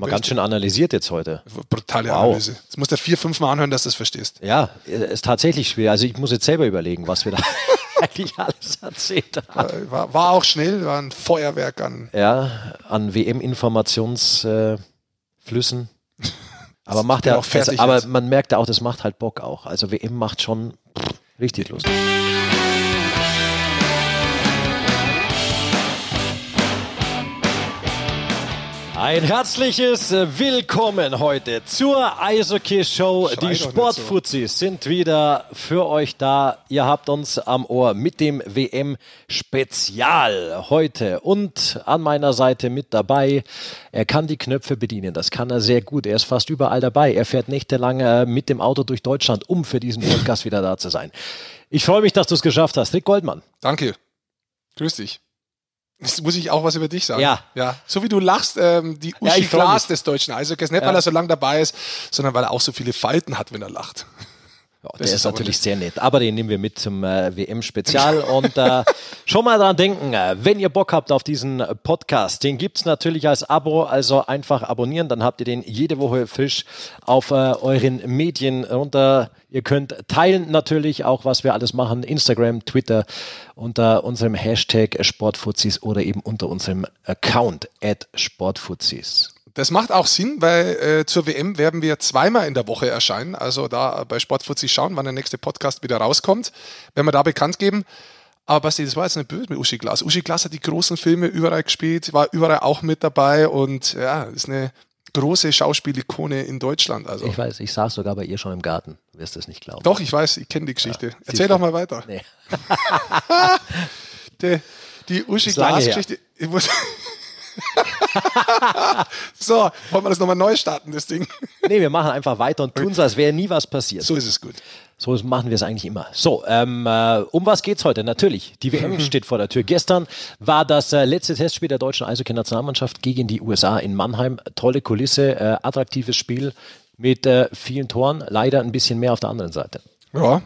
Mal ganz schön analysiert jetzt heute. Brutale wow. Analyse. Das musst du vier, fünf Mal anhören, dass du es verstehst. Ja, ist tatsächlich schwer. Also ich muss jetzt selber überlegen, was wir da eigentlich alles erzählt haben. War, war, auch schnell, war ein Feuerwerk an. Ja, an WM-Informationsflüssen. Äh, aber macht ja auch also, aber man merkt ja auch, das macht halt Bock auch. Also WM macht schon pff, richtig Lust. Ein herzliches Willkommen heute zur Eishockey-Show. Die Sportfuzis so. sind wieder für euch da. Ihr habt uns am Ohr mit dem WM-Spezial heute. Und an meiner Seite mit dabei, er kann die Knöpfe bedienen. Das kann er sehr gut. Er ist fast überall dabei. Er fährt nächtelang äh, mit dem Auto durch Deutschland, um für diesen Podcast wieder da zu sein. Ich freue mich, dass du es geschafft hast. Rick Goldmann. Danke. Grüß dich. Jetzt muss ich auch was über dich sagen. Ja. ja. So wie du lachst, ähm, die Uschi ja, Glas des deutschen Eishockeys, nicht ja. weil er so lange dabei ist, sondern weil er auch so viele Falten hat, wenn er lacht. Ja, der ist, ist natürlich sehr nett, aber den nehmen wir mit zum äh, WM-Spezial und äh, schon mal dran denken, äh, wenn ihr Bock habt auf diesen Podcast, den gibt es natürlich als Abo, also einfach abonnieren, dann habt ihr den jede Woche frisch auf äh, euren Medien runter. Ihr könnt teilen natürlich auch, was wir alles machen, Instagram, Twitter, unter unserem Hashtag Sportfuzis oder eben unter unserem Account at Sportfuzis. Das macht auch Sinn, weil äh, zur WM werden wir zweimal in der Woche erscheinen. Also da bei Sportfuzzi schauen, wann der nächste Podcast wieder rauskommt. Werden wir da bekannt geben. Aber Basti, das war jetzt nicht böse mit Uschi Glas. Uschi Glas hat die großen Filme überall gespielt, war überall auch mit dabei und ja, ist eine große Schauspielikone in Deutschland. Also. Ich weiß, ich saß sogar bei ihr schon im Garten. Du wirst es nicht glauben. Doch, ich weiß, ich kenne die Geschichte. Ja, Erzähl doch mal weiter. Nee. die, die Uschi Glas-Geschichte. Ich muss, so, wollen wir das nochmal neu starten, das Ding? nee, wir machen einfach weiter und tun so, als wäre nie was passiert. So ist es gut. So machen wir es eigentlich immer. So, ähm, äh, um was geht's heute? Natürlich, die WM steht vor der Tür. Gestern war das äh, letzte Testspiel der deutschen Eishockey-Nationalmannschaft gegen die USA in Mannheim. Tolle Kulisse, äh, attraktives Spiel mit äh, vielen Toren. Leider ein bisschen mehr auf der anderen Seite. Ja,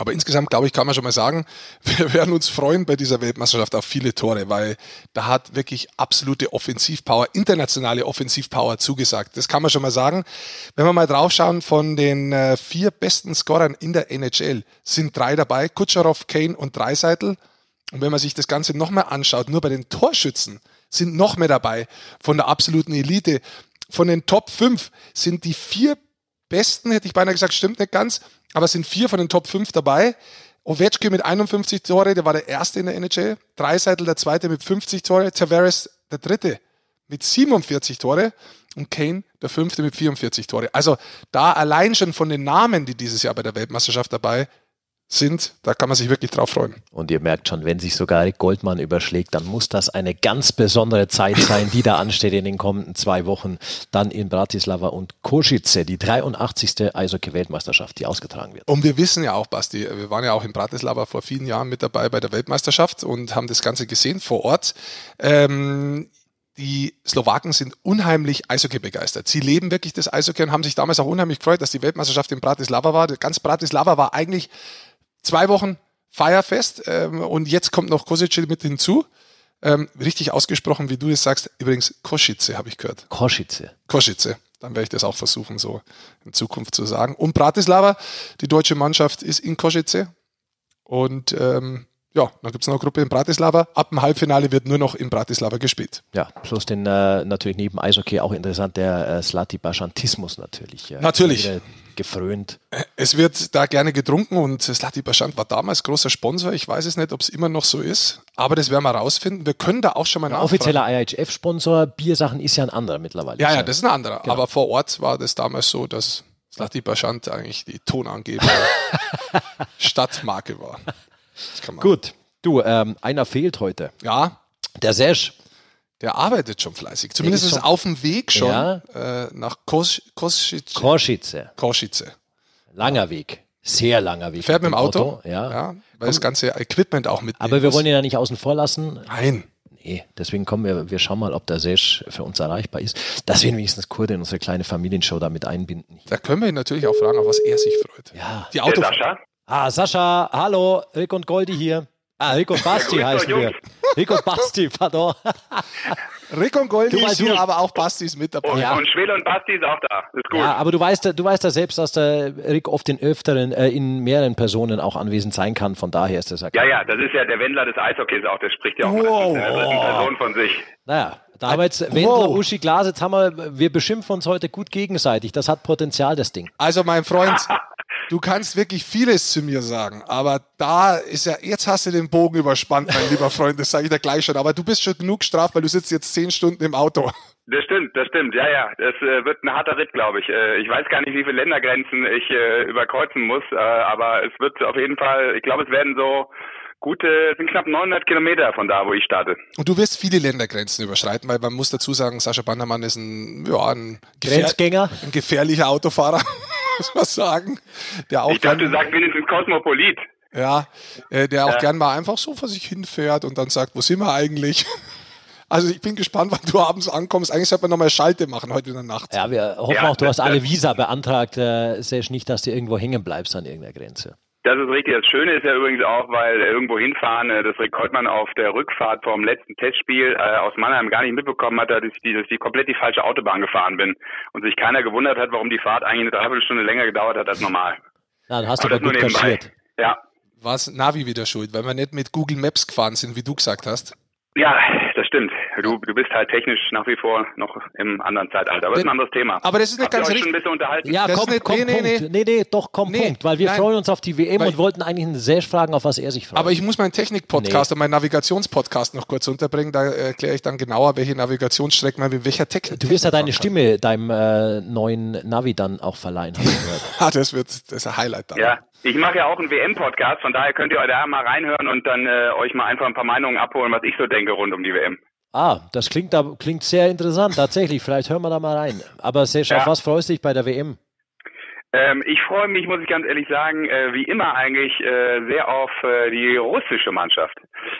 aber insgesamt, glaube ich, kann man schon mal sagen, wir werden uns freuen bei dieser Weltmeisterschaft auf viele Tore, weil da hat wirklich absolute Offensivpower, internationale Offensivpower zugesagt. Das kann man schon mal sagen. Wenn wir mal draufschauen, von den äh, vier besten Scorern in der NHL sind drei dabei, Kutscherow, Kane und Dreiseitel. Und wenn man sich das Ganze nochmal anschaut, nur bei den Torschützen sind noch mehr dabei von der absoluten Elite. Von den Top 5 sind die vier besten, hätte ich beinahe gesagt, stimmt nicht ganz, aber es sind vier von den Top 5 dabei. Ovechkin mit 51 Tore, der war der erste in der NHL. Dreiseitel der zweite mit 50 Tore. Tavares der dritte mit 47 Tore. Und Kane der fünfte mit 44 Tore. Also da allein schon von den Namen, die dieses Jahr bei der Weltmeisterschaft dabei da kann man sich wirklich drauf freuen. Und ihr merkt schon, wenn sich sogar Goldmann überschlägt, dann muss das eine ganz besondere Zeit sein, die da ansteht in den kommenden zwei Wochen. Dann in Bratislava und Kosice, die 83. Eishockey-Weltmeisterschaft, die ausgetragen wird. Und wir wissen ja auch, Basti, wir waren ja auch in Bratislava vor vielen Jahren mit dabei bei der Weltmeisterschaft und haben das Ganze gesehen vor Ort. Ähm, die Slowaken sind unheimlich Eishockey begeistert. Sie leben wirklich das Eishockey und haben sich damals auch unheimlich gefreut, dass die Weltmeisterschaft in Bratislava war. Ganz Bratislava war eigentlich zwei Wochen Feierfest ähm, und jetzt kommt noch Kosice mit hinzu. Ähm, richtig ausgesprochen, wie du es sagst. Übrigens, Kosice habe ich gehört. Kosice. Kosice. Dann werde ich das auch versuchen, so in Zukunft zu sagen. Und Bratislava, die deutsche Mannschaft ist in Kosice. Und ähm, ja, dann gibt es noch eine Gruppe in Bratislava. Ab dem Halbfinale wird nur noch in Bratislava gespielt. Ja, plus den äh, natürlich neben Eishockey auch interessant, der äh, Slati-Baschantismus natürlich. Ja, natürlich. Gefrönt. Es wird da gerne getrunken und Slati Baschant war damals großer Sponsor. Ich weiß es nicht, ob es immer noch so ist, aber das werden wir rausfinden. Wir können da auch schon mal nachfragen. Offizieller IHF-Sponsor, Biersachen ist ja ein anderer mittlerweile. Ja, ja, das ist ein anderer. Genau. Aber vor Ort war das damals so, dass Slati Baschant eigentlich die tonangebende Stadtmarke war. Gut, du, ähm, einer fehlt heute. Ja. Der Sesh. Der arbeitet schon fleißig. Zumindest ist, schon, auf dem Weg schon ja. äh, nach Kos Kosice. Kosice. Kosice. Langer Weg. Sehr langer Weg. Fährt mit dem Auto. Auto. Ja. ja. weil Komm. das ganze Equipment auch mit. Aber wir wollen ihn ja nicht außen vor lassen. Nein. Nee, deswegen kommen wir, wir schauen mal, ob der Sesh für uns erreichbar ist, dass wir ihn wenigstens kurz in unsere kleine Familienshow damit einbinden. Da können wir ihn natürlich auch fragen, auf was er sich freut. Ja. Die Auto. Ah, Sascha, hallo, Rick und Goldi hier. Ah, Rick und Basti heißen wir. Rick und Basti, pardon. Rick und Goldi ist hier, aber auch Basti ist mit dabei. Und, Ja. und Schwele und Basti ist auch da. Ist gut. Ja, aber du weißt, du weißt ja selbst, dass der Rick oft in öfteren, äh, in mehreren Personen auch anwesend sein kann. Von daher ist das ja Ja, ja, das ist ja der Wendler des Eishockeys auch, der spricht ja auch Wow. in der dritten Person von sich. Naja, da haben wir jetzt Wendler, Wow. Uschi, Glas, jetzt haben wir, wir beschimpfen uns heute gut gegenseitig. Das hat Potenzial, das Ding. Also mein Freund, du kannst wirklich vieles zu mir sagen, aber da ist ja, jetzt hast du den Bogen überspannt, mein lieber Freund, das sage ich dir gleich schon, aber du bist schon genug straft, weil du sitzt jetzt zehn Stunden im Auto. Das stimmt, das stimmt. Ja, ja, das äh, wird ein harter Ritt, glaube ich. Äh, ich weiß gar nicht, wie viele Ländergrenzen ich äh, überkreuzen muss, äh, aber es wird auf jeden Fall, ich glaube, es werden so gute, es sind knapp 900 Kilometer von da, wo ich starte. Und du wirst viele Ländergrenzen überschreiten, weil man muss dazu sagen, Sascha Bandermann ist ein, ja, ein, gefähr Grenzgänger. ein gefährlicher Autofahrer, muss man sagen, der auch Ich dachte, du gern, sagst wenigstens Kosmopolit. ja, äh, der auch Ja. gern mal einfach so vor sich hinfährt und dann sagt, wo sind wir eigentlich? Also ich bin gespannt, wann du abends ankommst. Eigentlich sollte man nochmal Schalte machen heute in der Nacht. Ja, wir hoffen Ja, auch, du hast alle Visa beantragt, äh, Sesh, nicht, dass du irgendwo hängen bleibst an irgendeiner Grenze. Das ist richtig. Das Schöne ist ja übrigens auch, weil irgendwo hinfahren, äh, das Rick Holtmann auf der Rückfahrt vom letzten Testspiel äh, aus Mannheim gar nicht mitbekommen hat, dass ich, die, dass ich komplett die falsche Autobahn gefahren bin und sich keiner gewundert hat, warum die Fahrt eigentlich eine Dreiviertelstunde länger gedauert hat als normal. Na, dann hast du Aber aber das gut nur nebenbei. kaschiert. Ja. War es Navi wieder schuld, weil wir nicht mit Google Maps gefahren sind, wie du gesagt hast? Ja, das stimmt. Du, du bist halt technisch nach wie vor noch im anderen Zeitalter. Aber das ist ein anderes Thema. Aber das ist nicht ganz richtig. schon ein bisschen unterhalten? Ja, Das komm, nicht- komm, nee, nee, Punkt. nee. Nee, nee, doch, komm, Nee, Punkt. Weil wir nein. freuen uns auf die WM Weil- und wollten eigentlich einen Sesh fragen, auf was er sich freut. Aber ich muss meinen Technik-Podcast und meinen Navigationspodcast noch kurz unterbringen. Da erkläre ich dann genauer, welche Navigationsstrecken man mit welcher Technik. du wirst ja deine Stimme deinem äh, neuen Navi dann auch verleihen. Ah, das wird das ist ein Highlight dann. Ja, ich mache ja auch einen WM-Podcast, von daher könnt ihr da mal reinhören und dann äh, euch mal einfach ein paar Meinungen abholen, was ich so denke rund um die WM. ah, das klingt, da, klingt sehr interessant, tatsächlich. Vielleicht hören wir da mal rein. Aber Sesh, auf Ja. was freust du dich bei der WM? Ähm, ich freue mich, muss ich ganz ehrlich sagen, äh, wie immer eigentlich äh, sehr auf äh, die russische Mannschaft.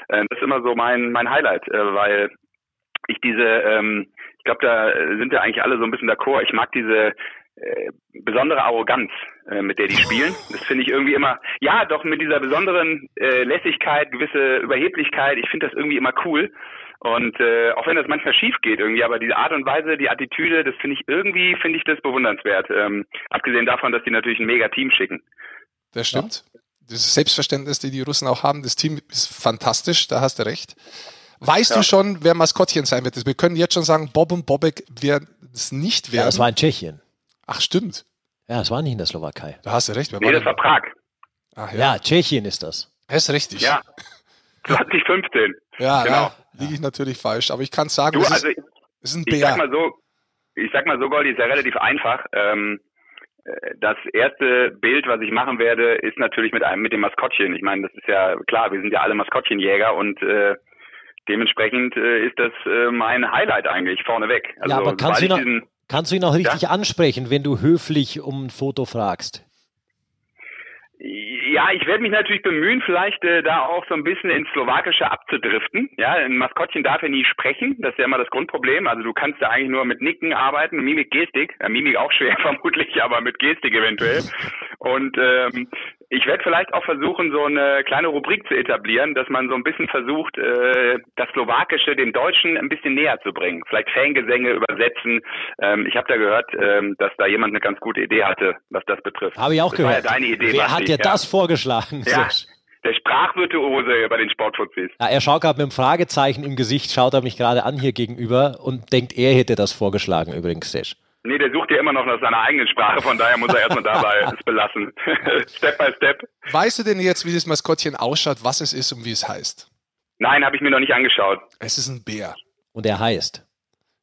Äh, das ist immer so mein mein Highlight, äh, weil ich diese, ähm, ich glaube, da sind wir eigentlich alle so ein bisschen d'accord. Ich mag diese äh, besondere Arroganz, äh, mit der die spielen. Das finde ich irgendwie immer, ja, doch mit dieser besonderen äh, Lässigkeit, gewisse Überheblichkeit. Ich finde das irgendwie immer cool. Und äh, auch wenn das manchmal schief geht irgendwie, aber diese Art und Weise, die Attitüde, das finde ich irgendwie, finde ich das bewundernswert. Ähm, abgesehen davon, dass die natürlich ein mega Team schicken. Das stimmt. Das Selbstverständnis, die die Russen auch haben, das Team ist fantastisch, da hast du recht. Weißt Ja. du schon, wer Maskottchen sein wird? Wir können jetzt schon sagen, Bob und Bobek werden es nicht Ja, werden. das war in Tschechien. Ach, stimmt. Ja, das war nicht in der Slowakei. Da hast du recht. Wer Nee, das war Prag. Ach, ja. Ja, Tschechien ist das. Das ist richtig. Ja. 2015. ja genau. da liege ich natürlich falsch. Aber ich kann sagen, Du, es, also ist, es ist ein ich sag Bär. mal so, ich sag mal so, Goldi, ist ja relativ einfach. Ähm, äh, das erste Bild, was ich machen werde, ist natürlich mit einem mit dem Maskottchen. Ich meine, das ist ja klar, wir sind ja alle Maskottchenjäger und äh, dementsprechend äh, ist das äh, mein Highlight eigentlich vorneweg. Also, ja, aber kannst du, sobald kannst du ihn auch richtig ansprechen, wenn du höflich um ein Foto fragst? Ja, ich werde mich natürlich bemühen, vielleicht äh, da auch so ein bisschen ins Slowakische abzudriften. Ja, ein Maskottchen darf ja nie sprechen, das ist ja immer das Grundproblem. Also du kannst ja eigentlich nur mit Nicken arbeiten, Mimik, Gestik. Ja, Mimik auch schwer vermutlich, aber mit Gestik eventuell. Und ähm, ich werde vielleicht auch versuchen, so eine kleine Rubrik zu etablieren, dass man so ein bisschen versucht, äh, das Slowakische dem Deutschen ein bisschen näher zu bringen. Vielleicht Fangesänge übersetzen. Ähm, ich habe da gehört, ähm, dass da jemand eine ganz gute Idee hatte, was das betrifft. Habe ich auch das war gehört. ja deine Idee, Wer hat dir ja. das vorgeschlagen? Ja, der Sprachvirtuose bei den Sportfuzis. Ja, er schaut gerade mit einem Fragezeichen im Gesicht, schaut er mich gerade an hier gegenüber und denkt, er hätte das vorgeschlagen übrigens, Sesh. Nee, der sucht ja immer noch nach seiner eigenen Sprache, von daher muss er erstmal dabei es belassen. step by step. Weißt du denn jetzt, wie das Maskottchen ausschaut, was es ist und wie es heißt? Nein, habe ich mir noch nicht angeschaut. Es ist ein Bär. Und er heißt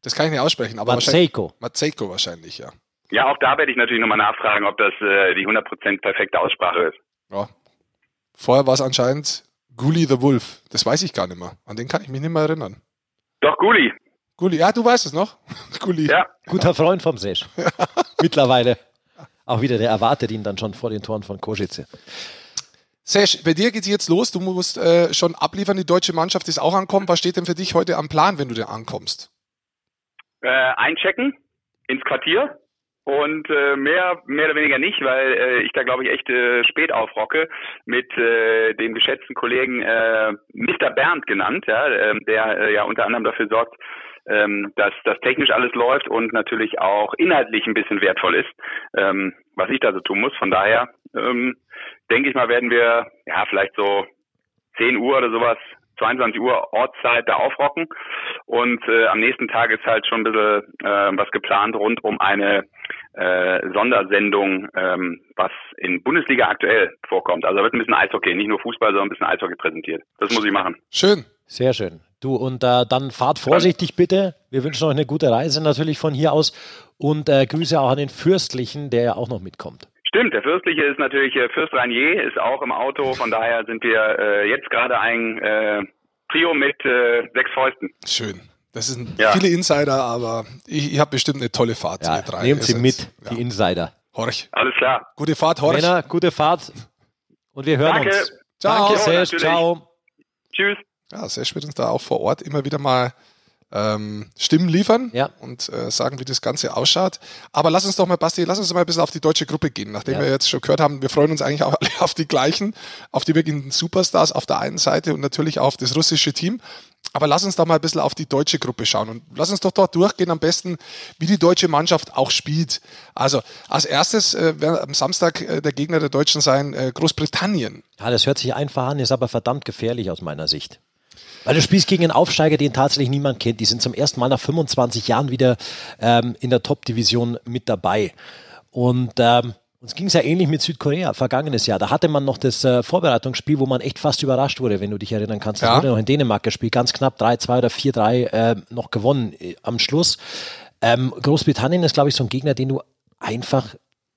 Das kann ich nicht aussprechen, aber wahrscheinlich. Matseko. Matseko wahrscheinlich, ja. Ja, auch da werde ich natürlich nochmal nachfragen, ob das äh, die 100% perfekte Aussprache ist. ja. Vorher war es anscheinend Gully the Wolf. Das weiß ich gar nicht mehr. An den kann ich mich nicht mehr erinnern. Doch, Guli. Gully, ja, du weißt es noch. Gully. Ja. Guter Freund vom Sesh. Mittlerweile. Auch wieder, der erwartet ihn dann schon vor den Toren von Kosice. Sesh, bei dir geht's jetzt los. Du musst äh, schon abliefern. Die deutsche Mannschaft ist auch ankommen. Was steht denn für dich heute am Plan, wenn du da ankommst? Äh, einchecken ins Quartier und äh, mehr mehr oder weniger nicht, weil äh, ich da glaube ich echt äh, spät aufrocke mit äh, dem geschätzten Kollegen äh, Mr. Bernd genannt, ja, äh, der äh, ja unter anderem dafür sorgt, ähm, dass das technisch alles läuft und natürlich auch inhaltlich ein bisschen wertvoll ist, ähm, was ich da so tun muss. Von daher ähm, denke ich mal, werden wir ja vielleicht so 10 Uhr oder sowas 22 Uhr Ortszeit da aufrocken. Und äh, am nächsten Tag ist halt schon ein bisschen äh, was geplant rund um eine äh, Sondersendung, ähm, was in Bundesliga aktuell vorkommt. Also da wird ein bisschen Eishockey, nicht nur Fußball, sondern ein bisschen Eishockey präsentiert. Das muss ich machen. Schön. Sehr schön. Du, und äh, dann fahrt vorsichtig bitte. Wir wünschen euch eine gute Reise natürlich von hier aus und äh, Grüße auch an den Fürstlichen, der ja auch noch mitkommt. Stimmt, der Fürstliche ist natürlich, äh, Fürst Rainier ist auch im Auto, von daher sind wir äh, jetzt gerade ein äh, Trio mit äh, sechs Fäusten. Schön. Das sind ja. viele Insider, aber ich, ich habe bestimmt eine tolle Fahrt. Ja, nehmt sie mit, ja. die Insider. Horch. Alles klar. Gute Fahrt, Horch. Männer, gute Fahrt und wir hören Danke. uns. Ciao. Danke, Sesh, ciao. Tschüss. Ja, Sesh wird uns da auch vor Ort immer wieder mal ähm, Stimmen liefern ja. und äh, sagen, wie das Ganze ausschaut. Aber lass uns doch mal, Basti, lass uns mal ein bisschen auf die deutsche Gruppe gehen. Nachdem ja. wir jetzt schon gehört haben, wir freuen uns eigentlich auch alle auf die gleichen, auf die wirklichen Superstars auf der einen Seite und natürlich auf das russische Team. Aber lass uns doch mal ein bisschen auf die deutsche Gruppe schauen und lass uns doch dort durchgehen am besten, wie die deutsche Mannschaft auch spielt. Also als erstes äh, wird am Samstag äh, der Gegner der Deutschen sein äh, Großbritannien. Ja, das hört sich einfach an, ist aber verdammt gefährlich aus meiner Sicht. Weil du spielst gegen einen Aufsteiger, den tatsächlich niemand kennt. Die sind zum ersten Mal nach 25 Jahren wieder ähm, in der Top-Division mit dabei. Und ähm, uns ging es ja ähnlich mit Südkorea vergangenes Jahr. Da hatte man noch das äh, Vorbereitungsspiel, wo man echt fast überrascht wurde, wenn du dich erinnern kannst. Das Ja. wurde noch in Dänemark gespielt, ganz knapp 3-2 oder 4-3 äh, noch gewonnen äh, am Schluss. Ähm, Großbritannien ist, glaube ich, so ein Gegner, den du einfach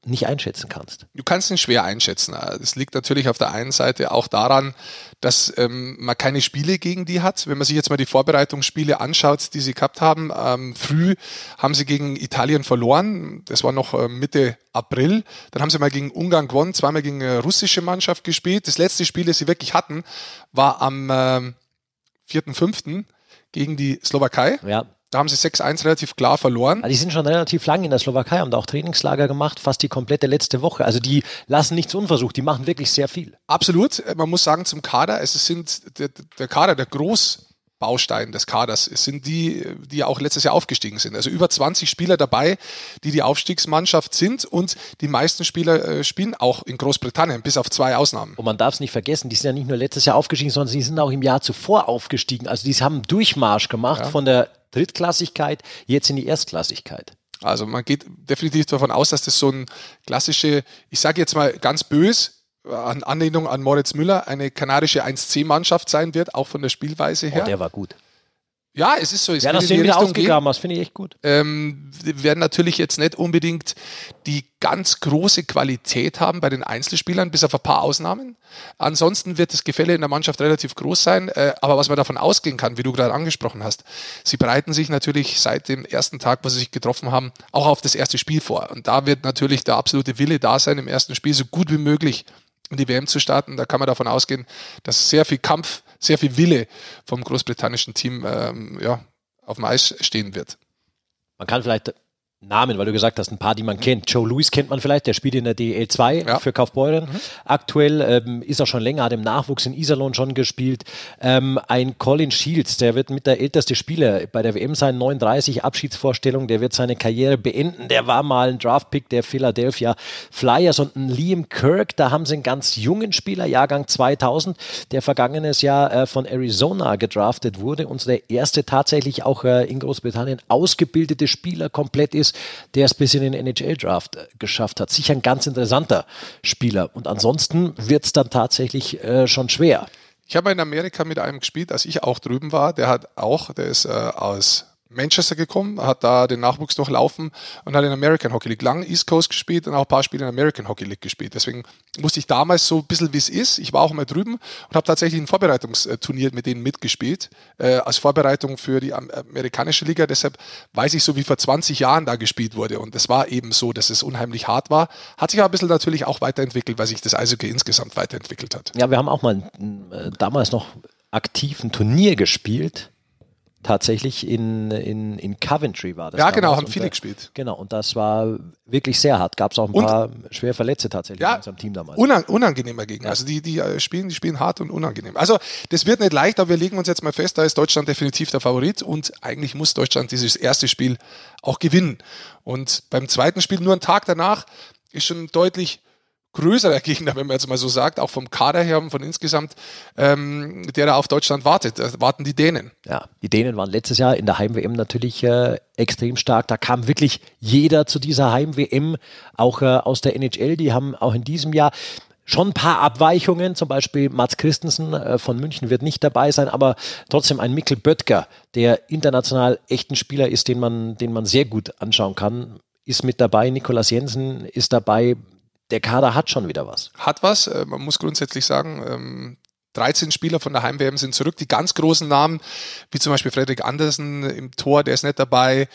nicht einschätzen kannst. Du kannst ihn schwer einschätzen. Das liegt natürlich auf der einen Seite auch daran, dass ähm, man keine Spiele gegen die hat. Wenn man sich jetzt mal die Vorbereitungsspiele anschaut, die sie gehabt haben, ähm, früh haben sie gegen Italien verloren. Das war noch äh, Mitte April. Dann haben sie mal gegen Ungarn gewonnen, zweimal gegen eine russische Mannschaft gespielt. Das letzte Spiel, das sie wirklich hatten, war am ähm, 4.5. gegen die Slowakei. Ja. Da haben sie 6-1 relativ klar verloren. Also die sind schon relativ lang in der Slowakei, haben da auch Trainingslager gemacht, fast die komplette letzte Woche. Also die lassen nichts unversucht, die machen wirklich sehr viel. Absolut. Man muss sagen, zum Kader, es sind der, der Kader, der Großbaustein des Kaders, sind die, die auch letztes Jahr aufgestiegen sind. Also über 20 Spieler dabei, die die Aufstiegsmannschaft sind und die meisten Spieler äh, spielen auch in Großbritannien, bis auf zwei Ausnahmen. Und man darf es nicht vergessen, die sind ja nicht nur letztes Jahr aufgestiegen, sondern sie sind auch im Jahr zuvor aufgestiegen. Also die haben einen Durchmarsch gemacht Ja. von der Drittklassigkeit jetzt in die Erstklassigkeit. Also man geht definitiv davon aus, dass das so ein klassische, ich sage jetzt mal ganz bös, an Anlehnung an Moritz Müller, eine kanarische 1C-Mannschaft sein wird, auch von der Spielweise her. Oh, der war gut. ja, es ist so. Es Ja, das sehen wir ausgegraben, das finde ich echt gut. ähm, werden natürlich jetzt nicht unbedingt die ganz große Qualität haben bei den Einzelspielern, bis auf ein paar Ausnahmen. Ansonsten wird das Gefälle in der Mannschaft relativ groß sein. Äh, aber was man davon ausgehen kann, wie du gerade angesprochen hast, sie bereiten sich natürlich seit dem ersten Tag, wo sie sich getroffen haben, auch auf das erste Spiel vor. Und da wird natürlich der absolute Wille da sein, im ersten Spiel so gut wie möglich die WM zu starten. Da kann man davon ausgehen, dass sehr viel Kampf, sehr viel Wille vom großbritannischen Team ähm, ja, auf dem Eis stehen wird. Man kann vielleicht Namen, weil du gesagt hast, ein paar, die man kennt. Joe Louis kennt man vielleicht, der spielt in der DL 2 Ja. für Kaufbeuren. Aktuell ähm, ist er schon länger, hat im Nachwuchs in Iserlohn schon gespielt. Ähm, ein Colin Shields, der wird mit der älteste Spieler bei der WM sein, 39 Abschiedsvorstellung, der wird seine Karriere beenden. Der war mal ein Draftpick der Philadelphia Flyers und ein Liam Kirk, da haben sie einen ganz jungen Spieler, Jahrgang 2000, der vergangenes Jahr äh, von Arizona gedraftet wurde und der erste tatsächlich auch äh, in Großbritannien ausgebildete Spieler komplett ist, der es bis in den NHL-Draft äh, geschafft hat. Sicher ein ganz interessanter Spieler. Und ansonsten wird es dann tatsächlich äh, schon schwer. Ich habe in Amerika mit einem gespielt, als ich auch drüben war. Der hat auch, der ist äh, aus Manchester gekommen, hat da den Nachwuchs durchlaufen und hat in American Hockey League lang East Coast gespielt und auch ein paar Spiele in American Hockey League gespielt. Deswegen wusste ich damals so ein bisschen, wie es ist. Ich war auch mal drüben und habe tatsächlich ein Vorbereitungsturnier mit denen mitgespielt, äh, als Vorbereitung für die am- amerikanische Liga. Deshalb weiß ich so, wie vor 20 Jahren da gespielt wurde. Und es war eben so, dass es unheimlich hart war. Hat sich aber ein bisschen natürlich auch weiterentwickelt, weil sich das Eishockey insgesamt weiterentwickelt hat. Ja, wir haben auch mal äh, damals noch aktiv ein Turnier gespielt. Tatsächlich in, in, in Coventry war das. Ja, genau, haben viele gespielt. Genau, und das war wirklich sehr hart. Gab es auch ein und, paar schwer Verletzte tatsächlich ja, in unserem Team damals. Unang unangenehmer Gegner. Ja. Also die, die äh, spielen, die spielen hart und unangenehm. Also das wird nicht leicht, aber wir legen uns jetzt mal fest, da ist Deutschland definitiv der Favorit und eigentlich muss Deutschland dieses erste Spiel auch gewinnen. Und beim zweiten Spiel nur einen Tag danach ist schon deutlich größerer Gegner, wenn man jetzt mal so sagt, auch vom Kader her und von insgesamt, ähm, der da auf Deutschland wartet. Warten die Dänen. Ja, die Dänen waren letztes Jahr in der Heim-WM natürlich äh, extrem stark. Da kam wirklich jeder zu dieser Heim-WM, auch äh, aus der NHL. Die haben auch in diesem Jahr schon ein paar Abweichungen, zum Beispiel Mats Christensen äh, von München wird nicht dabei sein, aber trotzdem ein Mikkel Böttger, der international echt ein Spieler ist, den man, den man sehr gut anschauen kann, ist mit dabei. Nikolas Jensen ist dabei der Kader hat schon wieder was. Hat was. Äh, man muss grundsätzlich sagen, 13 ähm, Spieler von der Heim-WM sind zurück. Die ganz großen Namen, wie zum Beispiel Frederik Andersen im Tor, der ist nicht dabei.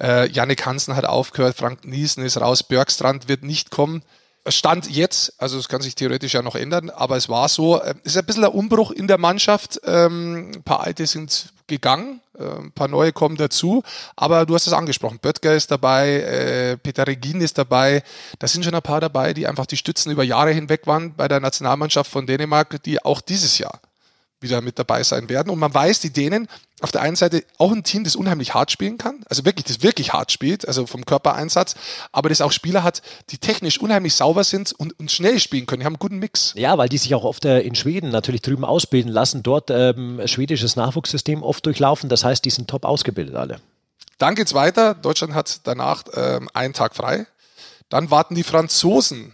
Äh, Yannick Hansen hat aufgehört, Frank Niesen ist raus, Bergstrand wird nicht kommen. Stand jetzt, also es kann sich theoretisch ja noch ändern, aber es war so, äh, es ist ein bisschen ein Umbruch in der Mannschaft. Ähm, ein paar Alte sind gegangen, äh, ein paar neue kommen dazu, aber du hast es angesprochen, Böttger ist dabei, äh, Peter Regin ist dabei, da sind schon ein paar dabei, die einfach die Stützen über Jahre hinweg waren bei der Nationalmannschaft von Dänemark, die auch dieses Jahr wieder mit dabei sein werden. Und man weiß, die Dänen auf der einen Seite auch ein Team, das unheimlich hart spielen kann, also wirklich, das wirklich hart spielt, also vom Körpereinsatz, aber das auch Spieler hat, die technisch unheimlich sauber sind und, und schnell spielen können. Die haben einen guten Mix. Ja, weil die sich auch oft äh, in Schweden natürlich drüben ausbilden lassen, dort ähm, schwedisches Nachwuchssystem oft durchlaufen. Das heißt, die sind top ausgebildet alle. Dann geht's weiter. Deutschland hat danach ähm, einen Tag frei. Dann warten die Franzosen.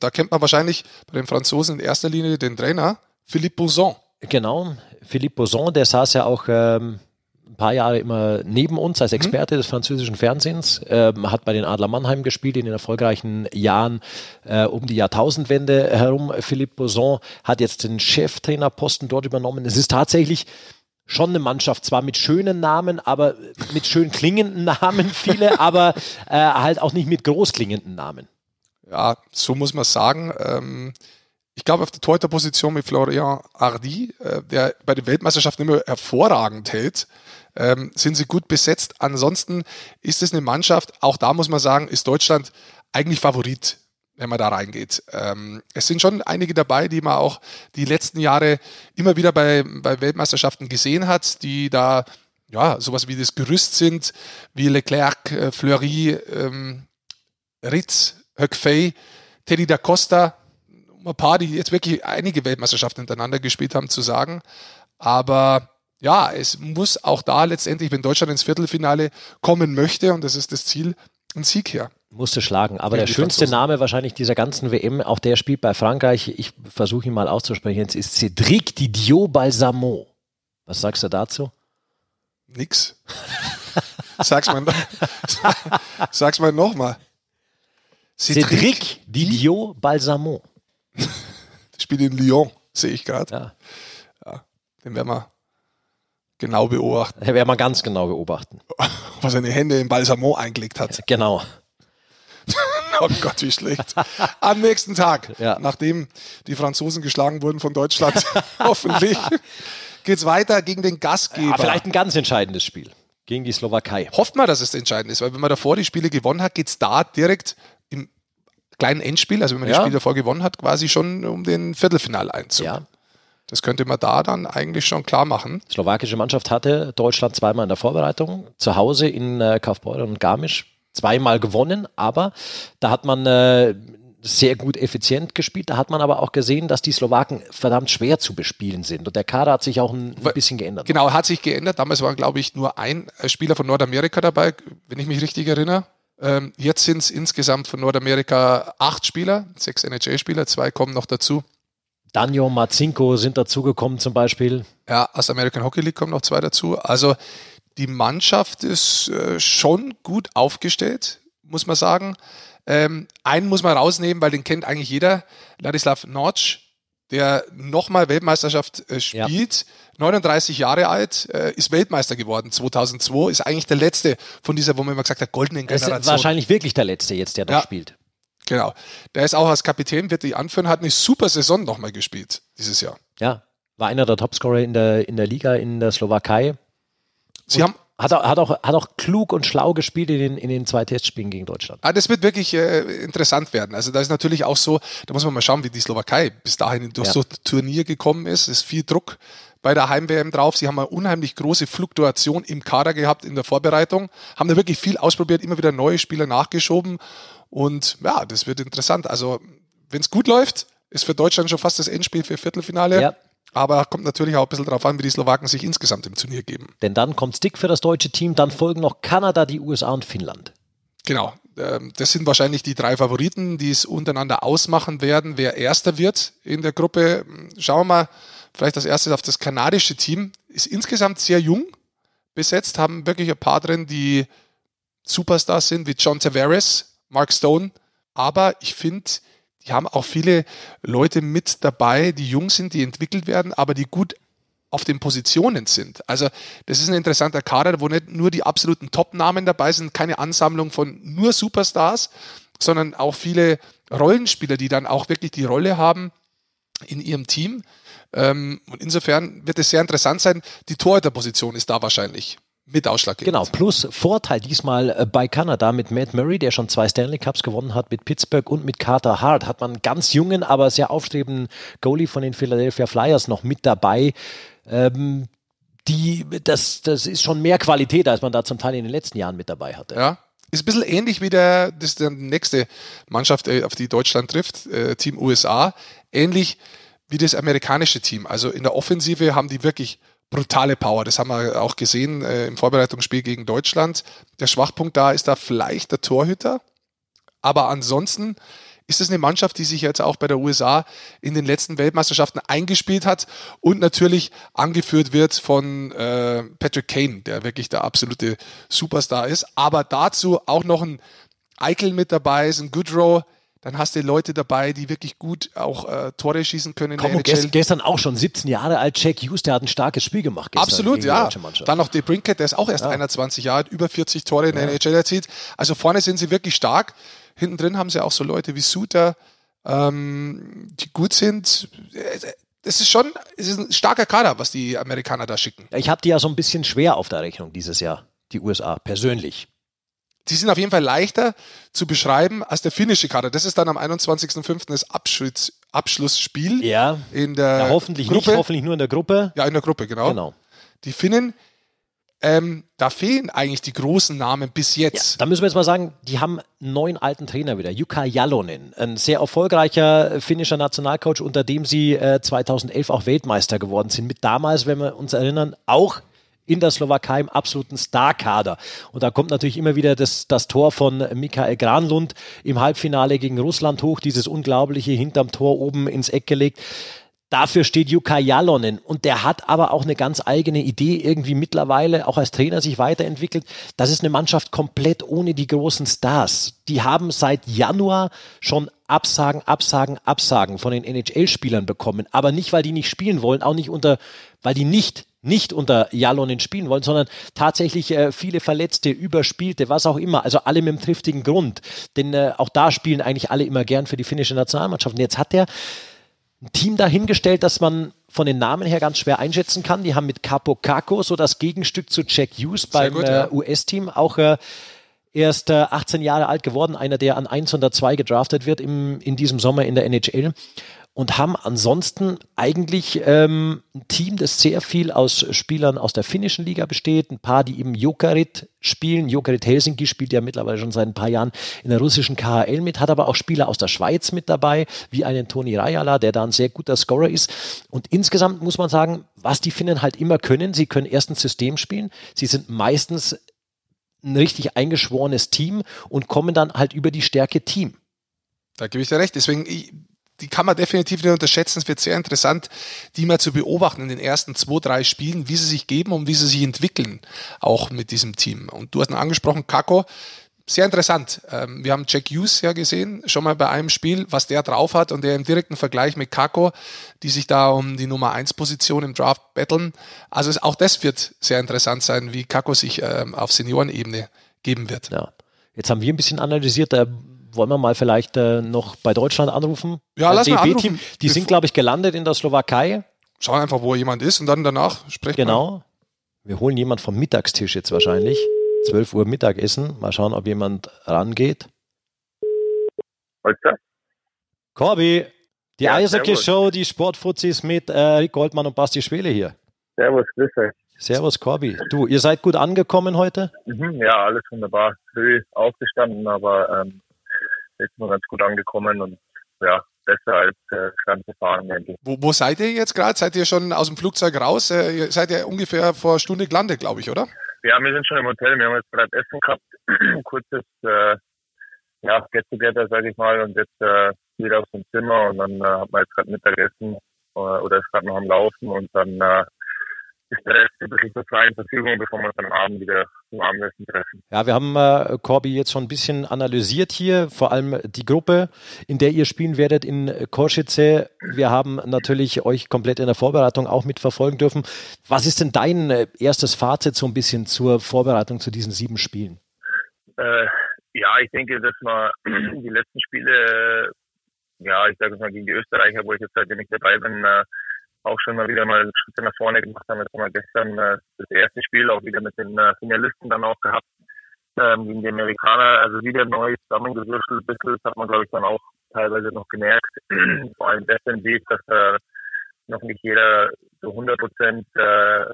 Da kennt man wahrscheinlich bei den Franzosen in erster Linie den Trainer, Philippe Bouzon. Genau, Philippe Boson, der saß ja auch ähm, ein paar Jahre immer neben uns als mhm. Experte mhm. des französischen Fernsehens, ähm, hat bei den Adler Mannheim gespielt in den erfolgreichen Jahren äh, um die Jahrtausendwende herum. Philippe Boson hat jetzt den Cheftrainerposten dort übernommen. Es ist tatsächlich schon eine Mannschaft, zwar mit schönen Namen, aber mit schön klingenden Namen viele, aber äh, halt auch nicht mit groß klingenden Namen. Ja, so muss man sagen. Ähm ich glaube, auf der Torhüterposition mit Florian Hardy, äh, der bei den Weltmeisterschaften immer hervorragend hält, ähm, sind sie gut besetzt. Ansonsten ist es eine Mannschaft, auch da muss man sagen, ist Deutschland eigentlich Favorit, wenn man da reingeht. Ähm, es sind schon einige dabei, die man auch die letzten Jahre immer wieder bei, bei Weltmeisterschaften gesehen hat, die da ja sowas wie das Gerüst sind, wie Leclerc, äh, Fleury, ähm, Ritz, Höckfey, Teddy da Costa, ein paar, die jetzt wirklich einige Weltmeisterschaften hintereinander gespielt haben, zu sagen. Aber ja, es muss auch da letztendlich, wenn Deutschland ins Viertelfinale kommen möchte, und das ist das Ziel, ein Sieg her. Musste schlagen. Aber der schönste. Name wahrscheinlich dieser ganzen WM, auch der spielt bei Frankreich, ich versuche ihn mal auszusprechen, jetzt ist Cédric Didiot Balsamo. Was sagst du dazu? Nix. sag's mal, sag's mal nochmal. Cédric, Cédric Didiot Balsamo. Spielt in Lyon, sehe ich gerade. Ja. ja. Den werden wir genau beobachten. Den werden wir ganz genau beobachten. Was seine Hände in Balsamo eingelegt hat. Genau. oh Gott, wie schlecht. Am nächsten Tag, ja. nachdem die Franzosen geschlagen wurden von Deutschland, hoffentlich, geht es weiter gegen den Gastgeber. Ja, vielleicht ein ganz entscheidendes Spiel gegen die Slowakei. Hofft man, dass es entscheidend ist, weil wenn man davor die Spiele gewonnen hat, geht es da direkt kleinen Endspiel, also wenn man ja. das Spiel davor gewonnen hat, quasi schon um den Viertelfinaleinzug. Ja. Das könnte man da dann eigentlich schon klar machen. Die slowakische Mannschaft hatte Deutschland zweimal in der Vorbereitung, zu Hause in äh, Kaufbeuren und Garmisch zweimal gewonnen, aber da hat man äh, sehr gut effizient gespielt. Da hat man aber auch gesehen, dass die Slowaken verdammt schwer zu bespielen sind. Und der Kader hat sich auch ein, ein bisschen geändert. Genau, hat sich geändert. Damals war, glaube ich, nur ein Spieler von Nordamerika dabei, wenn ich mich richtig erinnere. Ähm, jetzt sind es insgesamt von Nordamerika acht Spieler, sechs NHL-Spieler, zwei kommen noch dazu. Daniel Marzinko sind dazugekommen zum Beispiel. Ja, aus der American Hockey League kommen noch zwei dazu. Also die Mannschaft ist äh, schon gut aufgestellt, muss man sagen. Ähm, einen muss man rausnehmen, weil den kennt eigentlich jeder. Ladislav Notch, der nochmal Weltmeisterschaft äh, spielt. Ja. 39 Jahre alt, äh, ist Weltmeister geworden 2002, ist eigentlich der letzte von dieser, wo man immer gesagt hat, goldenen Generation. Ist wahrscheinlich wirklich der letzte jetzt, der noch ja. spielt. Genau. Der ist auch als Kapitän, wird die anführen, hat eine super Saison nochmal gespielt dieses Jahr. Ja, war einer der Topscorer in der, in der Liga in der Slowakei. Sie haben hat, auch, hat, auch, hat auch klug und schlau gespielt in den, in den zwei Testspielen gegen Deutschland. Ah, das wird wirklich äh, interessant werden. Also da ist natürlich auch so, da muss man mal schauen, wie die Slowakei bis dahin durch ja. so ein Turnier gekommen ist. Es ist viel Druck bei der Heim-WM drauf. Sie haben eine unheimlich große Fluktuation im Kader gehabt in der Vorbereitung, haben da wirklich viel ausprobiert, immer wieder neue Spieler nachgeschoben und ja, das wird interessant. Also wenn es gut läuft, ist für Deutschland schon fast das Endspiel für Viertelfinale. Ja. Aber kommt natürlich auch ein bisschen darauf an, wie die Slowaken sich insgesamt im Turnier geben. Denn dann kommt Stick für das deutsche Team, dann folgen noch Kanada, die USA und Finnland. Genau. Ähm, das sind wahrscheinlich die drei Favoriten, die es untereinander ausmachen werden, wer Erster wird in der Gruppe. Schauen wir mal, vielleicht als erstes auf das kanadische Team. Ist insgesamt sehr jung besetzt, haben wirklich ein paar drin, die Superstars sind, wie John Tavares, Mark Stone. Aber ich finde, die haben auch viele Leute mit dabei, die jung sind, die entwickelt werden, aber die gut auf den Positionen sind. Also das ist ein interessanter Kader, wo nicht nur die absoluten Top-Namen dabei sind, keine Ansammlung von nur Superstars, sondern auch viele Rollenspieler, die dann auch wirklich die Rolle haben in ihrem Team. Ähm, und insofern wird es sehr interessant sein. Die Torhüterposition ist da wahrscheinlich mit ausschlaggebend. Genau, plus Vorteil diesmal äh, bei Kanada mit Matt Murray, der schon zwei Stanley Cups gewonnen hat, mit Pittsburgh und mit Carter Hart, hat man einen ganz jungen, aber sehr aufstrebenden Goalie von den Philadelphia Flyers noch mit dabei. Ähm, die, das, das ist schon mehr Qualität, als man da zum Teil in den letzten Jahren mit dabei hatte. Ja, ist ein bisschen ähnlich wie der, das die nächste Mannschaft, äh, auf die Deutschland trifft, äh, Team USA. Ähnlich wie das amerikanische Team. Also in der Offensive haben die wirklich brutale Power. Das haben wir auch gesehen äh, im Vorbereitungsspiel gegen Deutschland. Der Schwachpunkt da ist da vielleicht der Torhüter. Aber ansonsten ist es eine Mannschaft, die sich jetzt auch bei der USA in den letzten Weltmeisterschaften eingespielt hat und natürlich angeführt wird von äh, Patrick Kane, der wirklich der absolute Superstar ist. Aber dazu auch noch ein Eichel mit dabei ist, ein Goodrow, dann hast du Leute dabei, die wirklich gut auch äh, Tore schießen können. Komm, NHL. gestern auch schon 17 Jahre alt, Jack Hughes, der hat ein starkes Spiel gemacht. Absolut, ja. Dann noch De Brinkett, der ist auch erst ja. 21 Jahre alt, über 40 Tore in der ja. NHL erzielt. Also vorne sind sie wirklich stark. Hinten drin haben sie auch so Leute wie Suter, ähm, die gut sind. Das ist schon es ist ein starker Kader, was die Amerikaner da schicken. Ich habe die ja so ein bisschen schwer auf der Rechnung dieses Jahr, die USA, persönlich. Die sind auf jeden Fall leichter zu beschreiben als der finnische Kader. Das ist dann am 21.05. das Abschluss, Abschlussspiel. Ja. In der ja, hoffentlich Gruppe. nicht, hoffentlich nur in der Gruppe. Ja, in der Gruppe, genau. genau. Die Finnen, ähm, da fehlen eigentlich die großen Namen bis jetzt. Ja, da müssen wir jetzt mal sagen, die haben einen neuen alten Trainer wieder, Jukka Jalonen, ein sehr erfolgreicher finnischer Nationalcoach, unter dem sie äh, 2011 auch Weltmeister geworden sind. Mit damals, wenn wir uns erinnern, auch in der Slowakei im absoluten Starkader. Und da kommt natürlich immer wieder das, das Tor von Michael Granlund im Halbfinale gegen Russland hoch, dieses unglaubliche hinterm Tor oben ins Eck gelegt. Dafür steht Jukka Jalonen und der hat aber auch eine ganz eigene Idee irgendwie mittlerweile auch als Trainer sich weiterentwickelt. Das ist eine Mannschaft komplett ohne die großen Stars. Die haben seit Januar schon Absagen, Absagen, Absagen von den NHL-Spielern bekommen, aber nicht, weil die nicht spielen wollen, auch nicht unter, weil die nicht nicht unter Jalonen spielen wollen, sondern tatsächlich äh, viele Verletzte, Überspielte, was auch immer. Also alle mit einem triftigen Grund. Denn äh, auch da spielen eigentlich alle immer gern für die finnische Nationalmannschaft. Und jetzt hat er ein Team dahingestellt, das man von den Namen her ganz schwer einschätzen kann. Die haben mit Capo Caco so das Gegenstück zu Jack Hughes beim gut, ja. äh, US-Team auch äh, erst äh, 18 Jahre alt geworden, einer, der an 1 oder 2 gedraftet wird im, in diesem Sommer in der NHL und haben ansonsten eigentlich ähm, ein Team, das sehr viel aus Spielern aus der finnischen Liga besteht, ein paar, die eben Jokerit spielen. Jokerit Helsinki spielt ja mittlerweile schon seit ein paar Jahren in der russischen KHL mit, hat aber auch Spieler aus der Schweiz mit dabei, wie einen Toni Rajala, der da ein sehr guter Scorer ist. Und insgesamt muss man sagen, was die Finnen halt immer können, sie können erstens System spielen, sie sind meistens ein richtig eingeschworenes Team und kommen dann halt über die Stärke Team. Da gebe ich dir recht. Deswegen, die kann man definitiv nicht unterschätzen. Es wird sehr interessant, die mal zu beobachten in den ersten zwei, drei Spielen, wie sie sich geben und wie sie sich entwickeln, auch mit diesem Team. Und du hast ihn angesprochen, Kako, sehr interessant. Ähm, wir haben Jack Hughes ja gesehen, schon mal bei einem Spiel, was der drauf hat und der im direkten Vergleich mit Kako, die sich da um die Nummer 1 Position im Draft betteln. Also auch das wird sehr interessant sein, wie Kako sich ähm, auf Seniorenebene geben wird. Ja. Jetzt haben wir ein bisschen analysiert, wollen wir mal vielleicht äh, noch bei Deutschland anrufen? Ja, lass mal anrufen. Die sind, glaube ich, gelandet in der Slowakei. Schauen einfach, wo jemand ist und dann danach sprechen Genau. Wir holen jemand vom Mittagstisch jetzt wahrscheinlich. 12 Uhr Mittagessen. Mal schauen, ob jemand rangeht. Heute? Corby, die ja, Eishockey-Show, die Sportfuzis mit äh, Rick Goldmann und Basti Schwele hier. Servus, grüß euch. Servus, Corby. Du, ihr seid gut angekommen heute? Mhm, ja, alles wunderbar. Früh aufgestanden, aber ähm, jetzt nur ganz gut angekommen und ja, besser als äh, ganze Fahren, denke ich. Wo, wo seid ihr jetzt gerade? Seid ihr schon aus dem Flugzeug raus? Äh, ihr seid ja ungefähr vor Stunde gelandet, glaube ich, oder? Ja, wir sind schon im Hotel. Wir haben jetzt gerade Essen gehabt. Kurzes äh, ja, Get-Together, sage ich mal, und jetzt äh, wieder auf dem Zimmer und dann äh, hat man jetzt gerade Mittagessen äh, oder ist gerade noch am Laufen und dann äh, Rest ein bisschen zur freien Verfügung, bevor wir uns am Abend wieder zum Abendessen treffen. Ja, wir haben äh, Corby jetzt schon ein bisschen analysiert hier, vor allem die Gruppe, in der ihr spielen werdet in Korschice. Wir haben natürlich euch komplett in der Vorbereitung auch mitverfolgen dürfen. Was ist denn dein äh, erstes Fazit so ein bisschen zur Vorbereitung zu diesen sieben Spielen? Äh, ja, ich denke, dass wir die letzten Spiele, ja, ich sage es mal gegen die Österreicher, wo ich jetzt seitdem nicht dabei bin, äh, auch schon mal wieder mal Schritte nach vorne gemacht haben. Jetzt haben wir gestern äh, das erste Spiel auch wieder mit den äh, Finalisten dann auch gehabt ähm, gegen die Amerikaner. Also wieder neu zusammengewürfelt. Ein bisschen, das hat man, glaube ich, dann auch teilweise noch gemerkt. Vor allem defensiv, dass äh, noch nicht jeder zu 100 Prozent äh,